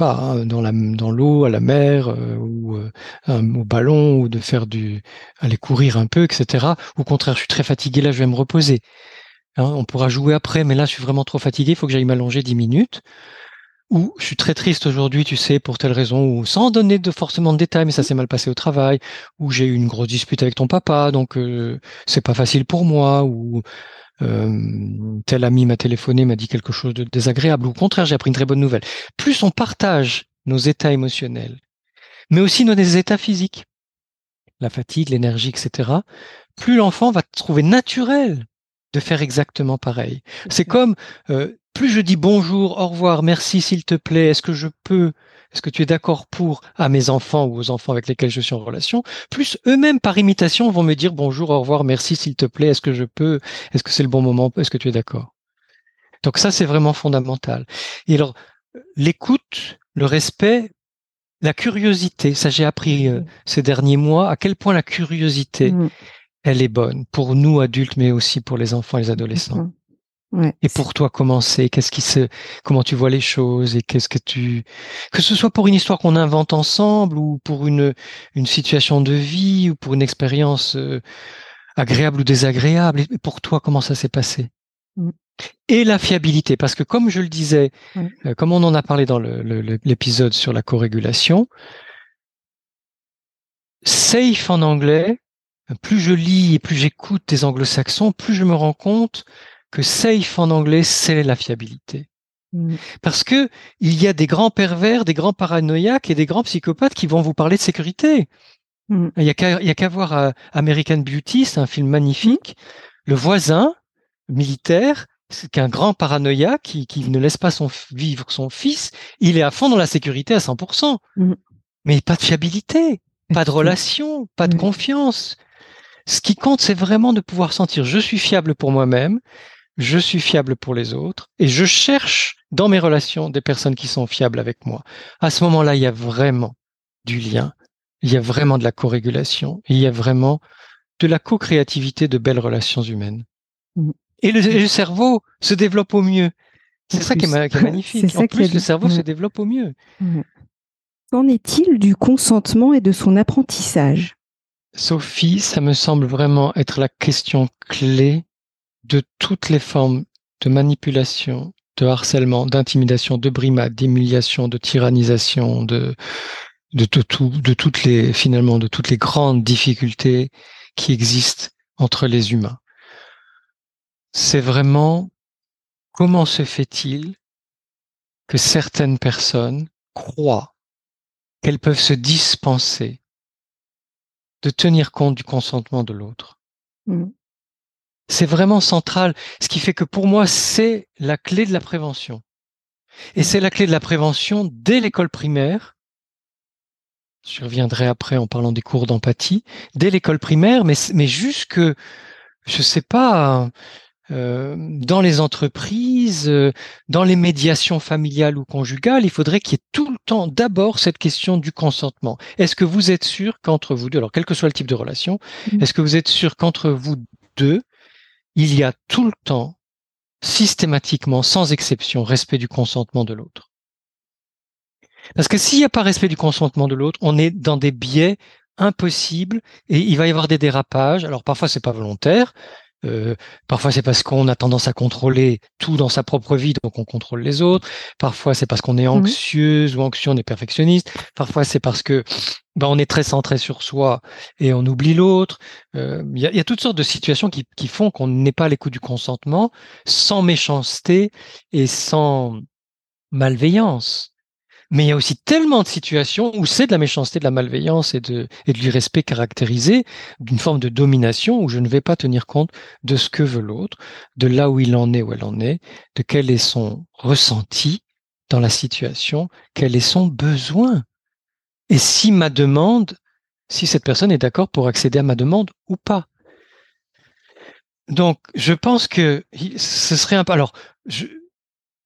hein, dans l'eau, à la mer euh, ou euh, au ballon ou de faire du aller courir un peu, etc. Au contraire, je suis très fatigué là, je vais me reposer. Hein, on pourra jouer après, mais là, je suis vraiment trop fatigué. Il faut que j'aille m'allonger dix minutes ou je suis très triste aujourd'hui, tu sais, pour telle raison, ou sans donner de forcément de détails, mais ça s'est mal passé au travail, ou j'ai eu une grosse dispute avec ton papa, donc euh, c'est pas facile pour moi, ou euh, tel ami m'a téléphoné, m'a dit quelque chose de désagréable, ou au contraire, j'ai appris une très bonne nouvelle. Plus on partage nos états émotionnels, mais aussi nos états physiques, la fatigue, l'énergie, etc., plus l'enfant va trouver naturel de faire exactement pareil. C'est comme euh, plus je dis bonjour, au revoir, merci s'il te plaît, est-ce que je peux, est-ce que tu es d'accord pour à mes enfants ou aux enfants avec lesquels je suis en relation, plus eux-mêmes par imitation vont me dire bonjour, au revoir, merci s'il te plaît, est-ce que je peux, est-ce que c'est le bon moment, est-ce que tu es d'accord? Donc ça, c'est vraiment fondamental. Et alors, l'écoute, le respect, la curiosité, ça j'ai appris euh, ces derniers mois à quel point la curiosité, mmh. elle est bonne pour nous adultes, mais aussi pour les enfants et les adolescents. Et pour toi, comment c'est? Qu'est-ce qui se, comment tu vois les choses et qu'est-ce que tu, que ce soit pour une histoire qu'on invente ensemble ou pour une une situation de vie ou pour une expérience euh, agréable ou désagréable? Et pour toi, comment ça s'est passé? Mmh. Et la fiabilité, parce que comme je le disais, euh, comme on en a parlé dans l'épisode sur la corégulation, safe en anglais, plus je lis et plus j'écoute des anglo-saxons, plus je me rends compte que safe en anglais, c'est la fiabilité. Mm. Parce que il y a des grands pervers, des grands paranoïaques et des grands psychopathes qui vont vous parler de sécurité. Mm. Il y a qu'à voir euh, American Beauty, c'est un film magnifique. Le voisin militaire, c'est qu'un grand paranoïaque qui, qui, ne laisse pas son, vivre son fils, il est à fond dans la sécurité à 100%. Mm. Mais pas de fiabilité, pas de relation, pas de confiance. Ce qui compte, c'est vraiment de pouvoir sentir je suis fiable pour moi-même, je suis fiable pour les autres et je cherche dans mes relations des personnes qui sont fiables avec moi. À ce moment-là, il y a vraiment du lien, il y a vraiment de la co-régulation, il y a vraiment de la co-créativité de belles relations humaines. Mmh. Et le, cerveau se développe au mieux. C'est ça qui est, magnifique. en plus, le cerveau se mmh. développe au mieux. Mmh. Qu'en est-il du consentement et de son apprentissage? Sophie, ça me semble vraiment être la question clé de toutes les formes de manipulation, de harcèlement, d'intimidation, de brimade, d'humiliation, de tyrannisation, de, de, tout, de toutes les, finalement, de toutes les grandes difficultés qui existent entre les humains. C'est vraiment comment se fait-il que certaines personnes croient qu'elles peuvent se dispenser de tenir compte du consentement de l'autre? Mmh. C'est vraiment central, ce qui fait que pour moi, c'est la clé de la prévention. Et c'est la clé de la prévention dès l'école primaire. Je reviendrai après en parlant des cours d'empathie. Dès l'école primaire, mais, mais jusque, je sais pas, euh, dans les entreprises, euh, dans les médiations familiales ou conjugales, il faudrait qu'il y ait tout le temps d'abord cette question du consentement. Est-ce que vous êtes sûr qu'entre vous deux, alors quel que soit le type de relation, mmh. est-ce que vous êtes sûr qu'entre vous deux, il y a tout le temps, systématiquement, sans exception, respect du consentement de l'autre Parce que s'il n'y a pas respect du consentement de l'autre, on est dans des biais impossibles et il va y avoir des dérapages. Alors parfois c'est pas volontaire, euh, parfois, c'est parce qu'on a tendance à contrôler tout dans sa propre vie, donc on contrôle les autres. Parfois, c'est parce qu'on est mmh anxieuse ou anxieux, on est perfectionniste. Parfois, c'est parce que ben, on est très centré sur soi et on oublie l'autre. Euh, il y, a, y, a, toutes sortes de situations qui, qui font qu'on n'est pas à l'écoute du consentement, sans méchanceté et sans malveillance. Mais il y a aussi tellement de situations où c'est de la méchanceté, de la malveillance et de, et de l'irrespect caractérisé, d'une forme de domination où je ne vais pas tenir compte de ce que veut l'autre, de là où il en est, où elle en est, de quel est son ressenti dans la situation, quel est son besoin. Et si ma demande, si cette personne est d'accord pour accéder à ma demande ou pas. Donc, je pense que ce serait un. Alors, je,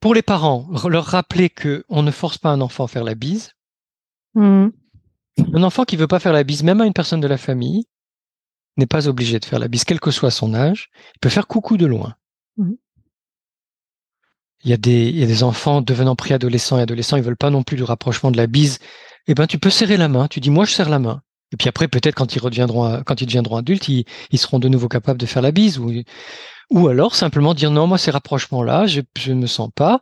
pour les parents, leur rappeler que on ne force pas un enfant à faire la bise. Mmh. Un enfant qui veut pas faire la bise, même à une personne de la famille, n'est pas obligé de faire la bise, quel que soit son âge. Il peut faire coucou de loin. Mmh. Il, y a des, il y a des enfants devenant préadolescents et adolescents, ils veulent pas non plus du rapprochement de la bise. Eh ben, tu peux serrer la main. Tu dis, moi, je serre la main. Et puis après, peut-être quand ils reviendront, quand ils deviendront adultes, ils, seront de nouveau capables de faire la bise. Ou, ou alors simplement dire non, moi ces rapprochements-là, je ne me sens pas.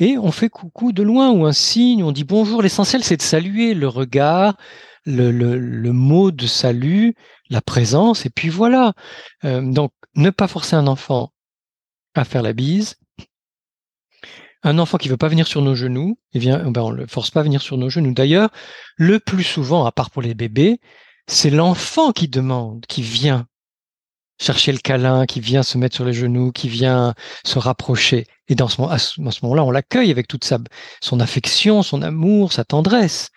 Et on fait coucou de loin ou un signe, on dit bonjour. L'essentiel, c'est de saluer le regard, le, le, le, mot de salut, la présence, et puis voilà. Euh, donc, ne pas forcer un enfant à faire la bise. Un enfant qui veut pas venir sur nos genoux, eh bien, ben on le force pas à venir sur nos genoux. D'ailleurs, le plus souvent, à part pour les bébés, c'est l'enfant qui demande, qui vient chercher le câlin, qui vient se mettre sur les genoux, qui vient se rapprocher. Et dans ce, moment-là, on l'accueille avec toute sa, son affection, son amour, sa tendresse.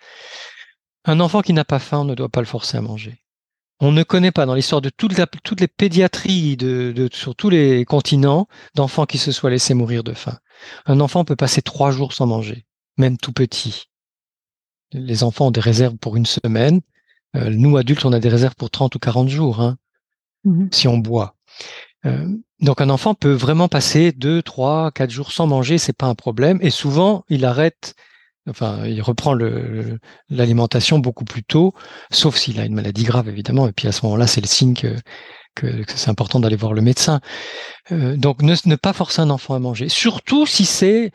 Un enfant qui n'a pas faim, ne doit pas le forcer à manger. On ne connaît pas dans l'histoire de toutes les pédiatries de, sur tous les continents d'enfants qui se soient laissés mourir de faim. Un enfant peut passer trois jours sans manger, même tout petit. Les enfants ont des réserves pour une semaine. Euh, nous, adultes, on a des réserves pour 30 ou 40 jours. Hein. Mmh si on boit. Euh, donc un enfant peut vraiment passer deux, trois, quatre jours sans manger, c'est pas un problème. Et souvent, il arrête, enfin, il reprend l'alimentation beaucoup plus tôt, sauf s'il a une maladie grave évidemment. Et puis à ce moment-là, c'est le signe que, que, c'est important d'aller voir le médecin. Euh, donc ne, ne pas forcer un enfant à manger, surtout si c'est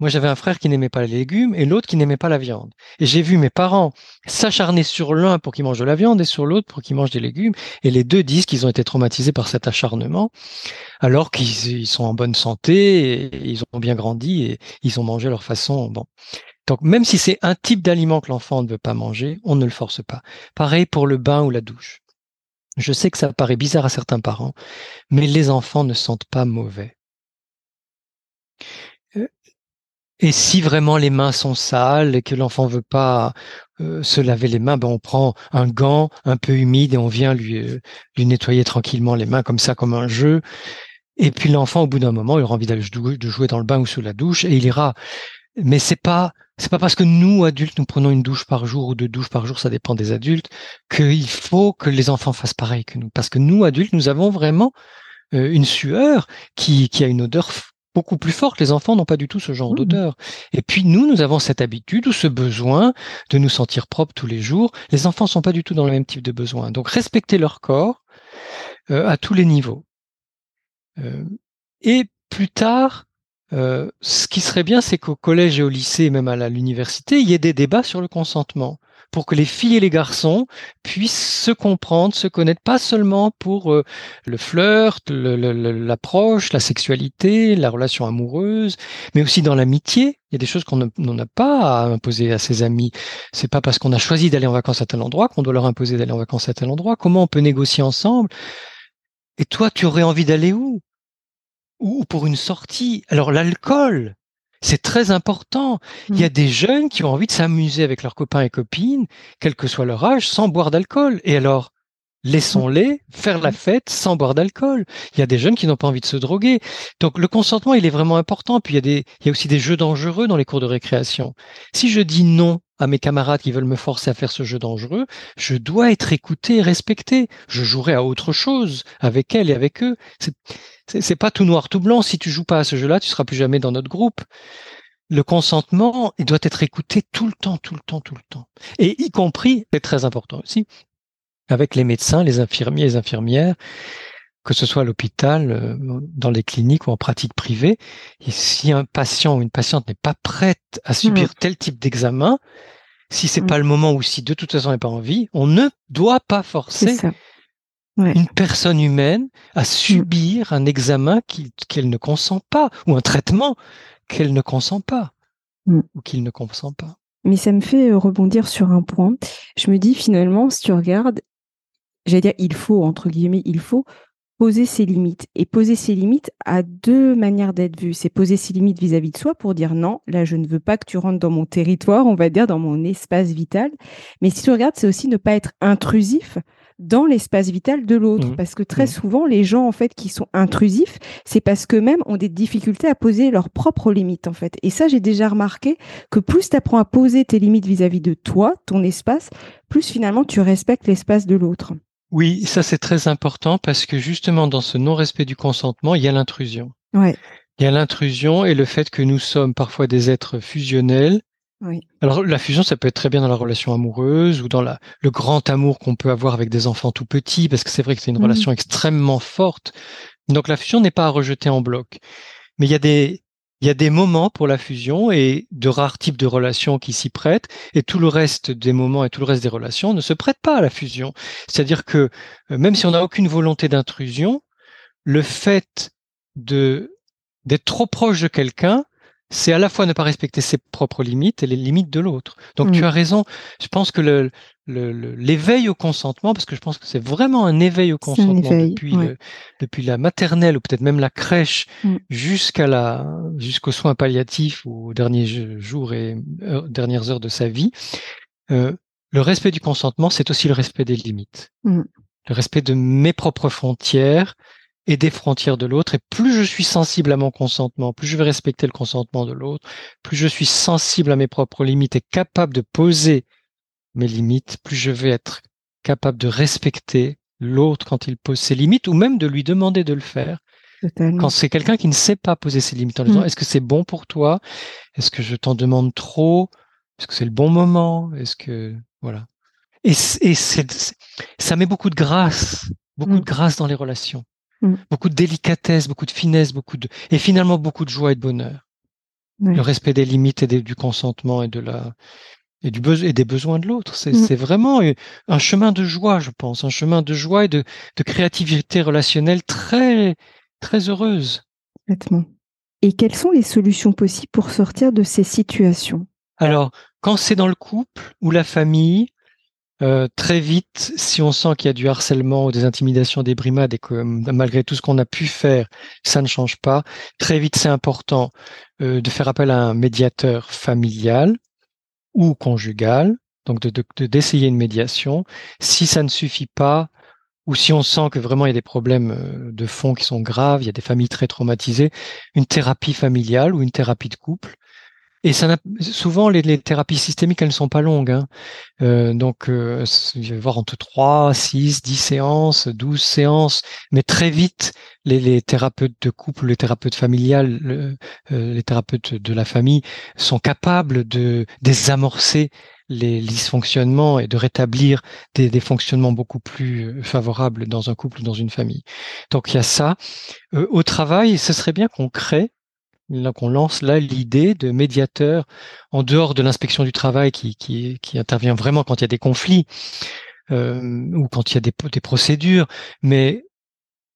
moi, j'avais un frère qui n'aimait pas les légumes et l'autre qui n'aimait pas la viande. Et j'ai vu mes parents s'acharner sur l'un pour qu'il mange de la viande et sur l'autre pour qu'il mange des légumes. Et les deux disent qu'ils ont été traumatisés par cet acharnement, alors qu'ils sont en bonne santé, et ils ont bien grandi et ils ont mangé leur façon. Bon. Donc, même si c'est un type d'aliment que l'enfant ne veut pas manger, on ne le force pas. Pareil pour le bain ou la douche. Je sais que ça paraît bizarre à certains parents, mais les enfants ne sentent pas mauvais. Et si vraiment les mains sont sales et que l'enfant veut pas euh, se laver les mains, ben on prend un gant un peu humide et on vient lui, euh, lui nettoyer tranquillement les mains comme ça, comme un jeu. Et puis l'enfant, au bout d'un moment, il aura envie d'aller de jouer dans le bain ou sous la douche et il ira. Mais c'est pas c'est pas parce que nous adultes nous prenons une douche par jour ou deux douches par jour, ça dépend des adultes, qu'il faut que les enfants fassent pareil que nous. Parce que nous adultes, nous avons vraiment euh, une sueur qui, qui a une odeur beaucoup plus forte. Les enfants n'ont pas du tout ce genre mmh. d'odeur. Et puis nous, nous avons cette habitude ou ce besoin de nous sentir propres tous les jours. Les enfants sont pas du tout dans le même type de besoin. Donc respecter leur corps euh, à tous les niveaux. Euh, et plus tard, euh, ce qui serait bien, c'est qu'au collège et au lycée, même à l'université, il y ait des débats sur le consentement pour que les filles et les garçons puissent se comprendre, se connaître, pas seulement pour euh, le flirt, l'approche, la sexualité, la relation amoureuse, mais aussi dans l'amitié. Il y a des choses qu'on n'a pas à imposer à ses amis. C'est pas parce qu'on a choisi d'aller en vacances à tel endroit qu'on doit leur imposer d'aller en vacances à tel endroit. Comment on peut négocier ensemble? Et toi, tu aurais envie d'aller où? Ou pour une sortie Alors l'alcool, c'est très important. Il y a mmh. des jeunes qui ont envie de s'amuser avec leurs copains et copines, quel que soit leur âge, sans boire d'alcool. Et alors, laissons-les faire la mmh. fête sans boire d'alcool. Il y a des jeunes qui n'ont pas envie de se droguer. Donc le consentement, il est vraiment important. Puis il y a, des, il y a aussi des jeux dangereux dans les cours de récréation. Si je dis non à mes camarades qui veulent me forcer à faire ce jeu dangereux, je dois être écouté et respecté. Je jouerai à autre chose avec elles et avec eux. C'est pas tout noir, tout blanc. Si tu joues pas à ce jeu-là, tu seras plus jamais dans notre groupe. Le consentement, il doit être écouté tout le temps, tout le temps, tout le temps. Et y compris, c'est très important aussi, avec les médecins, les infirmiers, les infirmières, que ce soit à l'hôpital, euh, dans les cliniques ou en pratique privée. Et si un patient ou une patiente n'est pas prête à subir mmh. tel type d'examen, si c'est mmh. pas le moment ou si de toute façon elle n'a pas envie, on ne doit pas forcer une personne humaine à subir un examen qu'elle ne consent pas ou un traitement qu'elle ne consent pas mmh. ou qu'il ne consent pas. Mais ça me fait euh, rebondir sur un point. Je me dis finalement, si tu regardes, j'allais dire il faut, entre guillemets, il faut poser ses limites. Et poser ses limites a deux manières d'être vu. C'est poser ses limites vis-à-vis de soi pour dire non, là je ne veux pas que tu rentres dans mon territoire, on va dire dans mon espace vital. Mais si tu regardes, c'est aussi ne pas être intrusif dans l'espace vital de l'autre. Mmh. Parce que très mmh. souvent, les gens, en fait, qui sont intrusifs, c'est parce qu'eux-mêmes ont des difficultés à poser leurs propres limites, en fait. Et ça, j'ai déjà remarqué que plus tu apprends à poser tes limites vis-à-vis de toi, ton espace, plus finalement tu respectes l'espace de l'autre. Oui, ça c'est très important parce que justement dans ce non-respect du consentement, il y a l'intrusion. Ouais. Il y a l'intrusion et le fait que nous sommes parfois des êtres fusionnels alors la fusion, ça peut être très bien dans la relation amoureuse ou dans la, le grand amour qu'on peut avoir avec des enfants tout petits, parce que c'est vrai que c'est une mmh. relation extrêmement forte. Donc la fusion n'est pas à rejeter en bloc. Mais il y a des, il y a des moments pour la fusion et de rares types de relations qui s'y prêtent, et tout le reste des moments et tout le reste des relations ne se prêtent pas à la fusion. C'est-à-dire que euh, même si on n'a aucune volonté d'intrusion, le fait de d'être trop proche de quelqu'un c'est à la fois ne pas respecter ses propres limites et les limites de l'autre. Donc tu mm. as raison. Je pense que le, l'éveil au consentement, parce que je pense que c'est vraiment un éveil au consentement depuis, depuis la maternelle ou peut-être même la crèche mm. jusqu'à la jusqu'aux soins palliatifs ou aux derniers jours et dernières heures de sa vie. Euh, le respect du consentement, c'est aussi le respect des limites, mm. le respect de mes propres frontières, et des frontières de l'autre. Et plus je suis sensible à mon consentement, plus je vais respecter le consentement de l'autre, plus je suis sensible à mes propres limites et capable de poser mes limites, plus je vais être capable de respecter l'autre quand il pose ses limites, ou même de lui demander de le faire. Quand c'est quelqu'un qui ne sait pas poser ses limites en disant mm. est-ce que c'est bon pour toi? Est-ce que je t'en demande trop? Est-ce que c'est le bon moment? Est-ce que voilà Et, et ça met beaucoup de grâce, beaucoup de mm. grâce dans les relations, mm. beaucoup de délicatesse, beaucoup de finesse, beaucoup de et finalement beaucoup de joie et de bonheur. Le respect des limites et du consentement et de la et, du et des besoins de l'autre. C'est vraiment un chemin de joie, je pense, un chemin de joie et de, de créativité relationnelle très très heureuse. Et quelles sont les solutions possibles pour sortir de ces situations? Alors, quand c'est dans le couple ou la famille, euh, très vite, si on sent qu'il y a du harcèlement ou des intimidations, des brimades et que malgré tout ce qu'on a pu faire, ça ne change pas, très vite c'est important euh, de faire appel à un médiateur familial ou conjugal, donc d'essayer de, une médiation. Si ça ne suffit pas, ou si on sent que vraiment il y a des problèmes euh, de fond qui sont graves, il y a des familles très traumatisées, une thérapie familiale ou une thérapie de couple. Et ça souvent les, les, thérapies systémiques elles ne sont pas longues, hein. euh, donc euh, je vais voir entre 3, 6, 10 séances, 12 séances, mais très vite les, les thérapeutes de couple, les thérapeutes familiales, euh, les thérapeutes de la famille sont capables de désamorcer les dysfonctionnements et de rétablir des, fonctionnements beaucoup plus euh, favorables dans un couple ou dans une famille. Donc il y a ça. Euh, au travail, ce serait bien qu'on crée qu'on lance là l'idée de médiateur en dehors de l'inspection du travail qui, qui, intervient vraiment quand il y a des conflits euh, ou quand il y a des, des procédures. Mais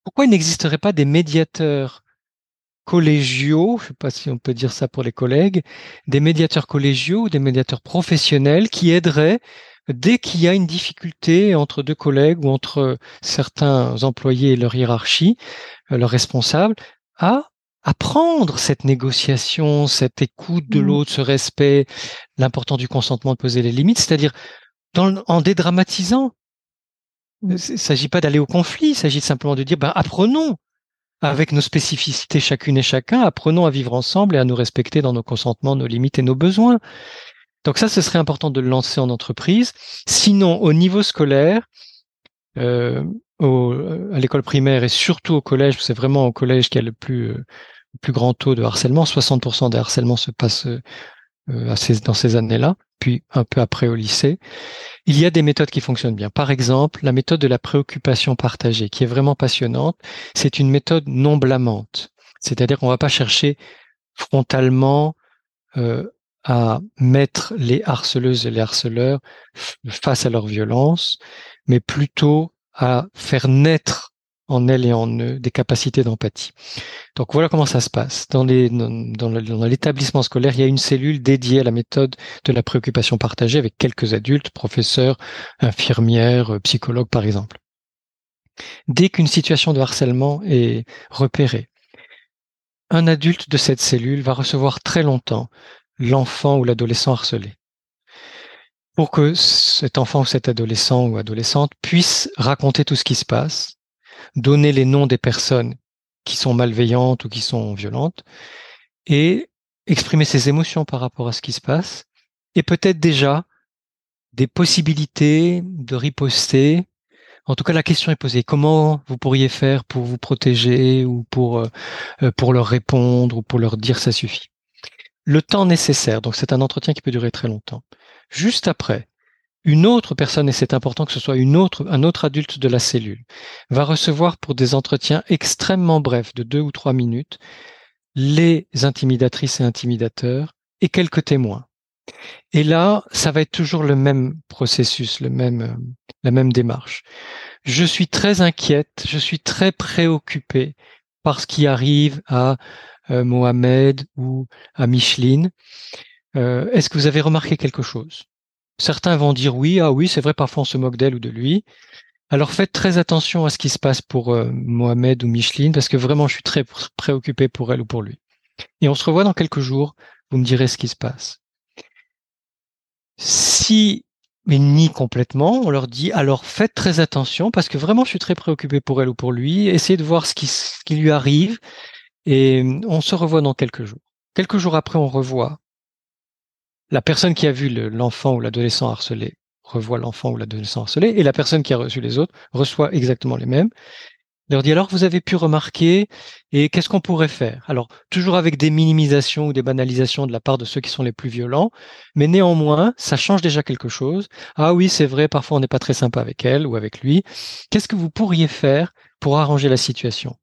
pourquoi il n'existerait pas des médiateurs collégiaux, je ne sais pas si on peut dire ça pour les collègues, des médiateurs collégiaux ou des médiateurs professionnels qui aideraient dès qu'il y a une difficulté entre deux collègues ou entre certains employés et leur hiérarchie, euh, leurs responsables, à apprendre cette négociation, cette écoute de mmh. l'autre, ce respect, l'important du consentement de poser les limites, c'est-à-dire en dédramatisant. Mmh. Il ne s'agit pas d'aller au conflit, il s'agit simplement de dire, ben, apprenons avec nos spécificités chacune et chacun, apprenons à vivre ensemble et à nous respecter dans nos consentements, nos limites et nos besoins. Donc ça, ce serait important de le lancer en entreprise. Sinon, au niveau scolaire, euh, au, euh, à l'école primaire et surtout au collège, c'est vraiment au collège qu'il y a le plus, euh, le plus grand taux de harcèlement. 60% des harcèlements se passent euh, dans ces années-là, puis un peu après au lycée. Il y a des méthodes qui fonctionnent bien. Par exemple, la méthode de la préoccupation partagée, qui est vraiment passionnante. C'est une méthode non blâmante. C'est-à-dire qu'on va pas chercher frontalement euh, à mettre les harceleuses et les harceleurs face à leur violence, mais plutôt à faire naître en elles et en eux des capacités d'empathie. Donc voilà comment ça se passe. Dans, dans, l'établissement scolaire, il y a une cellule dédiée à la méthode de la préoccupation partagée avec quelques adultes, professeurs, infirmières, euh, psychologues par exemple. Dès qu'une situation de harcèlement est repérée, un adulte de cette cellule va recevoir très longtemps l'enfant ou l'adolescent harcelé pour que cet enfant ou cet adolescent ou adolescente puisse raconter tout ce qui se passe, donner les noms des personnes qui sont malveillantes ou qui sont violentes et exprimer ses émotions par rapport à ce qui se passe et peut-être déjà des possibilités de riposter. En tout cas, la question est posée. Comment vous pourriez faire pour vous protéger ou pour, euh, euh, pour leur répondre ou pour leur dire ça suffit? Le temps nécessaire, donc c'est un entretien qui peut durer très longtemps. Juste après, une autre personne, et c'est important que ce soit une autre, un autre adulte de la cellule, va recevoir pour des entretiens extrêmement brefs de deux ou trois minutes les intimidatrices et intimidateurs et quelques témoins. Et là, ça va être toujours le même processus, le même, euh, la même démarche. Je suis très inquiète, je suis très préoccupée par ce qui arrive à euh, Mohamed ou à Micheline. Euh, est-ce que vous avez remarqué quelque chose? Certains vont dire oui, ah oui, c'est vrai, parfois on se moque d'elle ou de lui. Alors faites très attention à ce qui se passe pour euh, Mohamed ou Micheline, parce que vraiment je suis très préoccupé pour elle ou pour lui. Et on se revoit dans quelques jours, vous me direz ce qui se passe. Si mais ni complètement, on leur dit alors faites très attention parce que vraiment je suis très préoccupé pour elle ou pour lui, essayez de voir ce qui, ce qui lui arrive et on se revoit dans quelques jours. Quelques jours après, on revoit la personne qui a vu l'enfant ou l'adolescent harcelé revoit l'enfant ou l'adolescent harcelé, et la personne qui a reçu les autres reçoit exactement les mêmes leur dit alors vous avez pu remarquer et qu'est-ce qu'on pourrait faire? Alors toujours avec des minimisations ou des banalisations de la part de ceux qui sont les plus violents, mais néanmoins ça change déjà quelque chose. Ah oui c'est vrai parfois on n'est pas très sympa avec elle ou avec lui. Qu'est-ce que vous pourriez faire pour arranger la situation?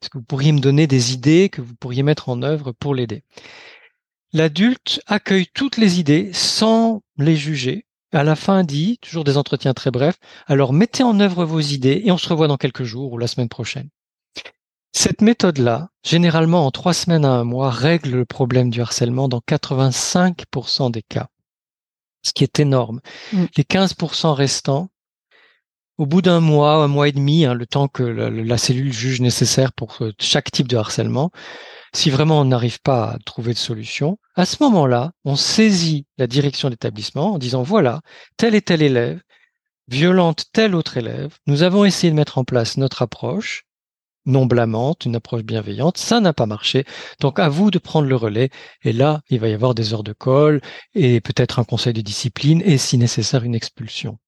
Est-ce que vous pourriez me donner des idées que vous pourriez mettre en œuvre pour l'aider? L'adulte accueille toutes les idées sans les juger à la fin dit, toujours des entretiens très brefs, alors mettez en œuvre vos idées et on se revoit dans quelques jours ou la semaine prochaine. Cette méthode-là, généralement en trois semaines à un mois, règle le problème du harcèlement dans 85% des cas, ce qui est énorme. Mm. Les 15% restants, au bout d'un mois, un mois et demi, hein, le temps que la, cellule juge nécessaire pour euh, chaque type de harcèlement, si vraiment on n'arrive pas à trouver de solution, à ce moment-là, on saisit la direction d'établissement en disant voilà, tel et tel élève violente tel autre élève, nous avons essayé de mettre en place notre approche non blâmante, une approche bienveillante, ça n'a pas marché. Donc à vous de prendre le relais. Et là, il va y avoir des heures de colle et peut-être un conseil de discipline et si nécessaire une expulsion.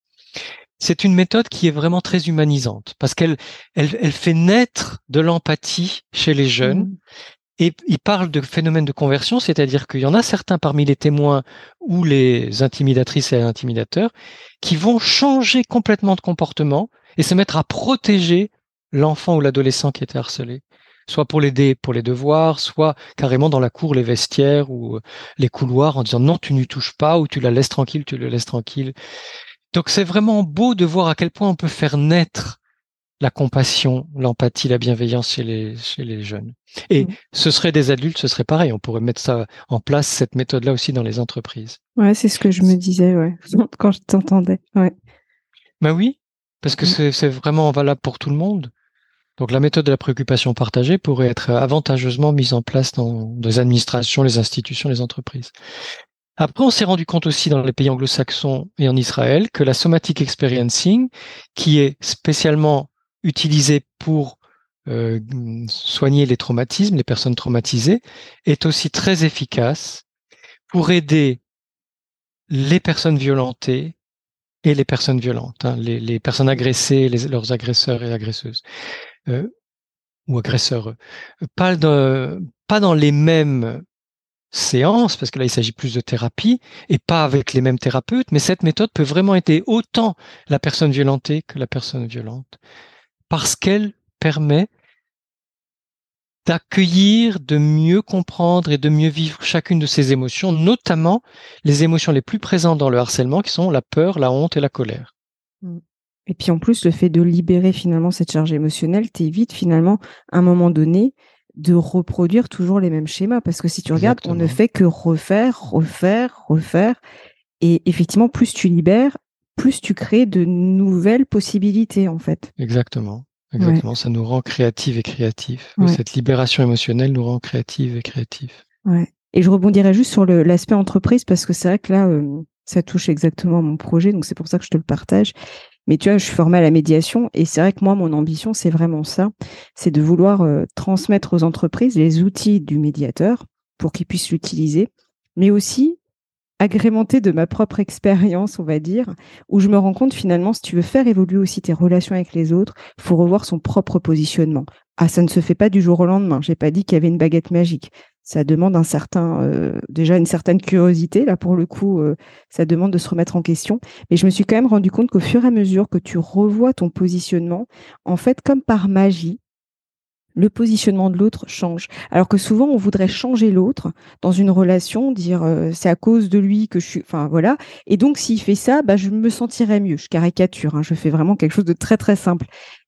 C'est une méthode qui est vraiment très humanisante parce qu'elle elle, elle fait naître de l'empathie chez les jeunes mmh. Et il parle de phénomène de conversion, c'est-à-dire qu'il y en a certains parmi les témoins ou les intimidatrices et intimidateurs qui vont changer complètement de comportement et se mettre à protéger l'enfant ou l'adolescent qui était harcelé. Soit pour l'aider pour les devoirs, soit carrément dans la cour, les vestiaires ou euh, les couloirs en disant non, tu n'y touches pas ou tu la laisses tranquille, tu le laisses tranquille. Donc c'est vraiment beau de voir à quel point on peut faire naître la compassion, l'empathie, la bienveillance chez les, chez les jeunes. Et mmh. ce serait des adultes, ce serait pareil. On pourrait mettre ça en place, cette méthode-là aussi dans les entreprises. Ouais, c'est ce que je me disais, ouais, quand je t'entendais. Ouais. Ben oui, parce que mmh. c'est vraiment valable pour tout le monde. Donc la méthode de la préoccupation partagée pourrait être avantageusement mise en place dans les administrations, les institutions, les entreprises. Après, on s'est rendu compte aussi dans les pays anglo-saxons et en Israël que la somatic experiencing, qui est spécialement utilisé pour euh, soigner les traumatismes, les personnes traumatisées, est aussi très efficace pour aider les personnes violentées et les personnes violentes, hein, les, personnes agressées, les, leurs agresseurs et agresseuses, euh, ou agresseurs. Pas, de, pas dans les mêmes séances, parce que là il s'agit plus de thérapie, et pas avec les mêmes thérapeutes, mais cette méthode peut vraiment aider autant la personne violentée que la personne violente parce qu'elle permet d'accueillir, de mieux comprendre et de mieux vivre chacune de ces émotions, notamment les émotions les plus présentes dans le harcèlement, qui sont la peur, la honte et la colère. Mmh. Et puis en plus, le fait de libérer finalement cette charge émotionnelle t'évite finalement, à un moment donné, de reproduire toujours les mêmes schémas. Parce que si tu regardes, on ne fait que refaire, refaire, refaire. Et effectivement, plus tu libères, plus tu crées de nouvelles possibilités, en fait. Exactement. Exactement. Ça nous rend créatifs et créatifs. Cette libération émotionnelle nous rend créatifs et créatifs. Ouais. Et je rebondirai juste sur l'aspect entreprise parce que c'est vrai que là, euh, ça touche exactement mon projet, donc c'est pour ça que je te le partage. Mais tu vois, je suis formée à la médiation et c'est vrai que moi, mon ambition, c'est vraiment ça, c'est de vouloir euh, transmettre aux entreprises les outils du médiateur pour qu'ils puissent l'utiliser, mais aussi agrémenté de ma propre expérience, on va dire, où je me rends compte finalement, si tu veux faire évoluer aussi tes relations avec les autres, faut revoir son propre positionnement. Ah, ça ne se fait pas du jour au lendemain. J'ai pas dit qu'il y avait une baguette magique. Ça demande un certain, euh, déjà une certaine curiosité. Là, pour le coup, euh, ça demande de se remettre en question. Mais je me suis quand même rendu compte qu'au fur et à mesure que tu revois ton positionnement, en fait, comme par magie, le positionnement de l'autre change. Alors que souvent, on voudrait changer l'autre dans une relation, dire euh, c'est à cause de lui que je suis. Enfin, voilà. Et donc, s'il fait ça, bah, je me sentirais mieux. Je caricature, hein, je fais vraiment quelque chose de très, très simple.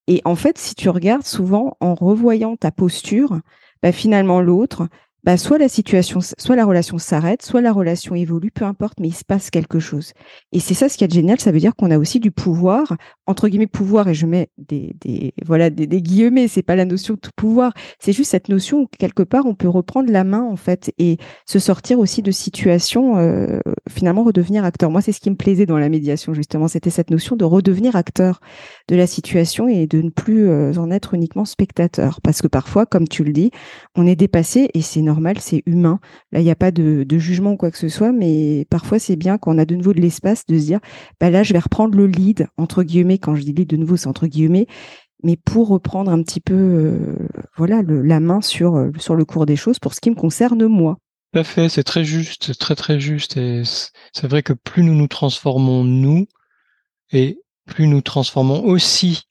Et en fait, si tu regardes souvent en revoyant ta posture, bah, finalement, l'autre, bah, soit la situation, soit la relation s'arrête, soit la relation évolue, peu importe, mais il se passe quelque chose. Et c'est ça ce qui est génial, ça veut dire qu'on a aussi du pouvoir, entre guillemets pouvoir, et je mets des, des voilà des, guillemets, c'est pas la notion de pouvoir, c'est juste cette notion où quelque part on peut reprendre la main en fait et se sortir aussi de situations, euh, finalement redevenir acteur. Moi, c'est ce qui me plaisait dans la médiation justement, c'était cette notion de redevenir acteur de la situation et de ne plus euh, en être uniquement spectateur, parce que parfois, comme tu le dis, on est dépassé et c'est normal normal, c'est humain. Là, il n'y a pas de, jugement ou quoi que ce soit, mais parfois c'est bien quand on a de nouveau de l'espace de se dire, bah là, je vais reprendre le lead, entre guillemets, quand je dis lead de nouveau, c'est entre guillemets, mais pour reprendre un petit peu euh, voilà, la main sur, euh, sur le cours des choses pour ce qui me concerne moi. Tout à fait, c'est très juste, c'est très très juste. Et c'est vrai que plus nous nous transformons nous, et plus nous transformons aussi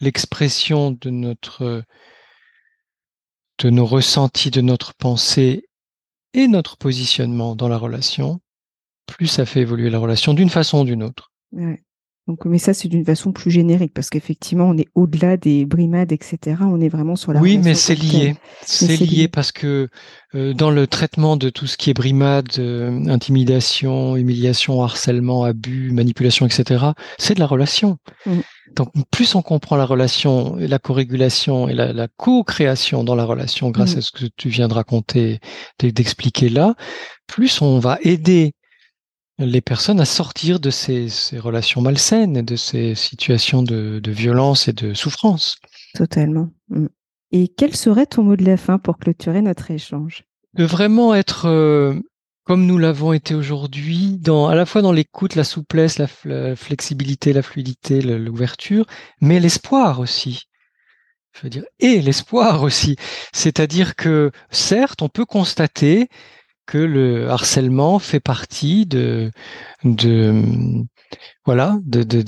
l'expression de notre de nos ressentis, de notre pensée et notre positionnement dans la relation, plus ça fait évoluer la relation d'une façon ou d'une autre. Donc, mais ça, c'est d'une façon plus générique, parce qu'effectivement, on est au-delà des brimades, etc. On est vraiment sur la. Oui, mais c'est lié. C'est lié, parce que euh, dans le traitement de tout ce qui est brimade, euh, intimidation, humiliation, harcèlement, abus, manipulation, etc., c'est de la relation. Mmh. Donc, plus on comprend la relation, la co-régulation et la, co-création dans la relation, grâce mmh. à ce que tu viens de raconter, d'expliquer là, plus on va aider les personnes à sortir de ces, relations malsaines de ces situations de, violence et de souffrance. Totalement. Mm. Et quel serait ton mot de la fin pour clôturer notre échange? De vraiment être euh, comme nous l'avons été aujourd'hui, dans, à la fois dans l'écoute, la souplesse, la, flexibilité, la fluidité, l'ouverture, mais l'espoir aussi. Je veux dire, et l'espoir aussi. C'est-à-dire que, certes, on peut constater que le harcèlement fait partie de, voilà, de, de,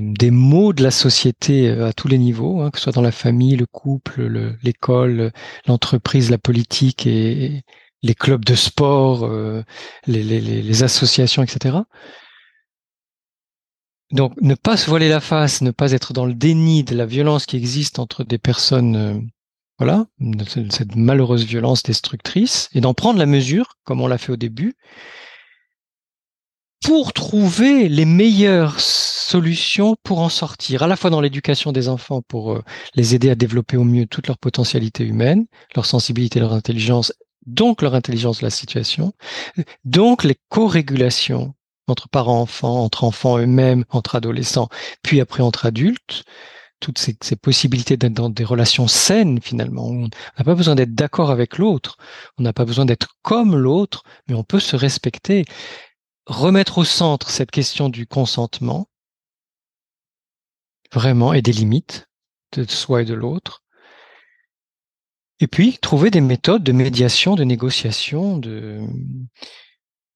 des maux de la société euh, à tous les niveaux, hein, que ce soit dans la famille, le couple, l'école, l'entreprise, la politique et, les clubs de sport, euh, les, associations, etc. Donc, ne pas se voiler la face, ne pas être dans le déni de la violence qui existe entre des personnes euh, voilà, cette malheureuse violence destructrice, et d'en prendre la mesure, comme on l'a fait au début, pour trouver les meilleures solutions pour en sortir, à la fois dans l'éducation des enfants, pour euh, les aider à développer au mieux toute leur potentialité humaine, leur sensibilité, leur intelligence, donc leur intelligence de la situation, donc les co-régulations entre parents-enfants, entre enfants eux-mêmes, entre adolescents, puis après entre adultes, toutes ces, possibilités d'être dans des relations saines finalement. On n'a pas besoin d'être d'accord avec l'autre, on n'a pas besoin d'être comme l'autre, mais on peut se respecter. Remettre au centre cette question du consentement, vraiment, et des limites de soi et de l'autre. Et puis, trouver des méthodes de médiation, de négociation, de,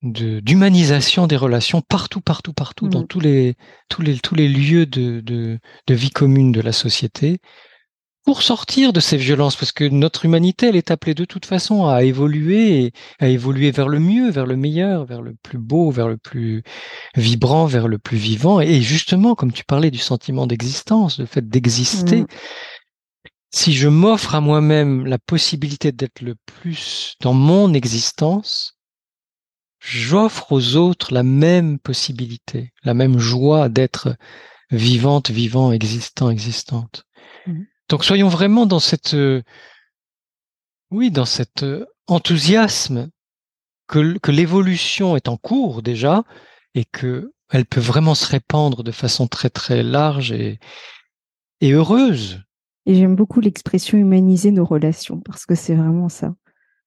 d'humanisation des relations partout, partout, partout, dans mmh. tous les, tous les, tous les lieux de, de, de, vie commune de la société, pour sortir de ces violences, parce que notre humanité, elle est appelée de toute façon à évoluer, à évoluer vers le mieux, vers le meilleur, vers le plus beau, vers le plus vibrant, vers le plus vivant. Et justement, comme tu parlais du sentiment d'existence, le fait d'exister, mmh. si je m'offre à moi-même la possibilité d'être le plus dans mon existence, j'offre aux autres la même possibilité, la même joie d'être vivante, vivant, existant, existante. Mmh. Donc soyons vraiment dans cette, euh, oui, dans cet euh, enthousiasme que, que l'évolution est en cours déjà et que elle peut vraiment se répandre de façon très très large et, et heureuse. Et j'aime beaucoup l'expression humaniser nos relations parce que c'est vraiment ça.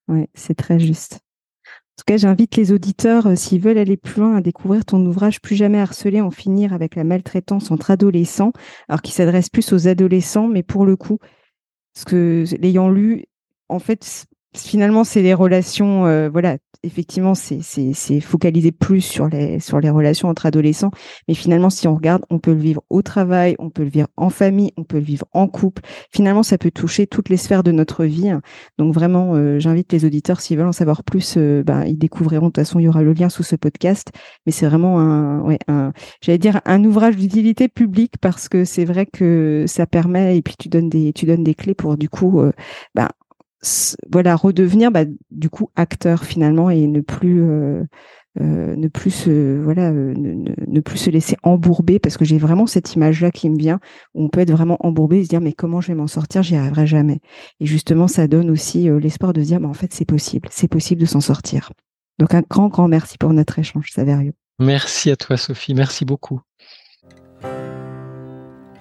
Ouais, c'est très juste. En tout cas, j'invite les auditeurs, euh, s'ils veulent aller plus loin, à découvrir ton ouvrage Plus jamais harcelé, en finir avec la maltraitance entre adolescents, alors qu'il s'adresse plus aux adolescents, mais pour le coup, ce que l'ayant lu, en fait, finalement, c'est les relations, euh, voilà, effectivement, c'est focalisé plus sur les, sur les relations entre adolescents. Mais finalement, si on regarde, on peut le vivre au travail, on peut le vivre en famille, on peut le vivre en couple. Finalement, ça peut toucher toutes les sphères de notre vie. Donc vraiment, euh, j'invite les auditeurs, s'ils veulent en savoir plus, euh, ben, ils découvriront. De toute façon, il y aura le lien sous ce podcast. Mais c'est vraiment un, ouais, un j'allais dire, un ouvrage d'utilité publique parce que c'est vrai que ça permet, et puis tu donnes des, tu donnes des clés pour du coup, euh, ben, voilà redevenir bah, du coup acteur finalement et ne plus euh, euh, ne plus se voilà euh, ne, plus se laisser embourber parce que j'ai vraiment cette image là qui me vient. Où on peut être vraiment embourbé et se dire mais comment je vais m'en sortir? J'y arriverai jamais. Et justement ça donne aussi l'espoir de se dire mais en fait c'est possible. C'est possible de s'en sortir. Donc un grand grand merci pour notre échange Saverio. Merci à toi Sophie. Merci beaucoup.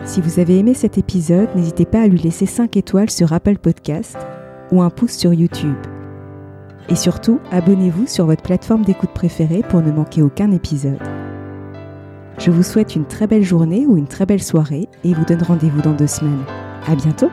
Si vous avez aimé cet épisode, n'hésitez pas à lui laisser 5 étoiles sur Apple Podcast ou un pouce sur YouTube. Et surtout, abonnez-vous sur votre plateforme d'écoute préférée pour ne manquer aucun épisode. Je vous souhaite une très belle journée ou une très belle soirée et vous donne rendez-vous dans deux semaines. À bientôt!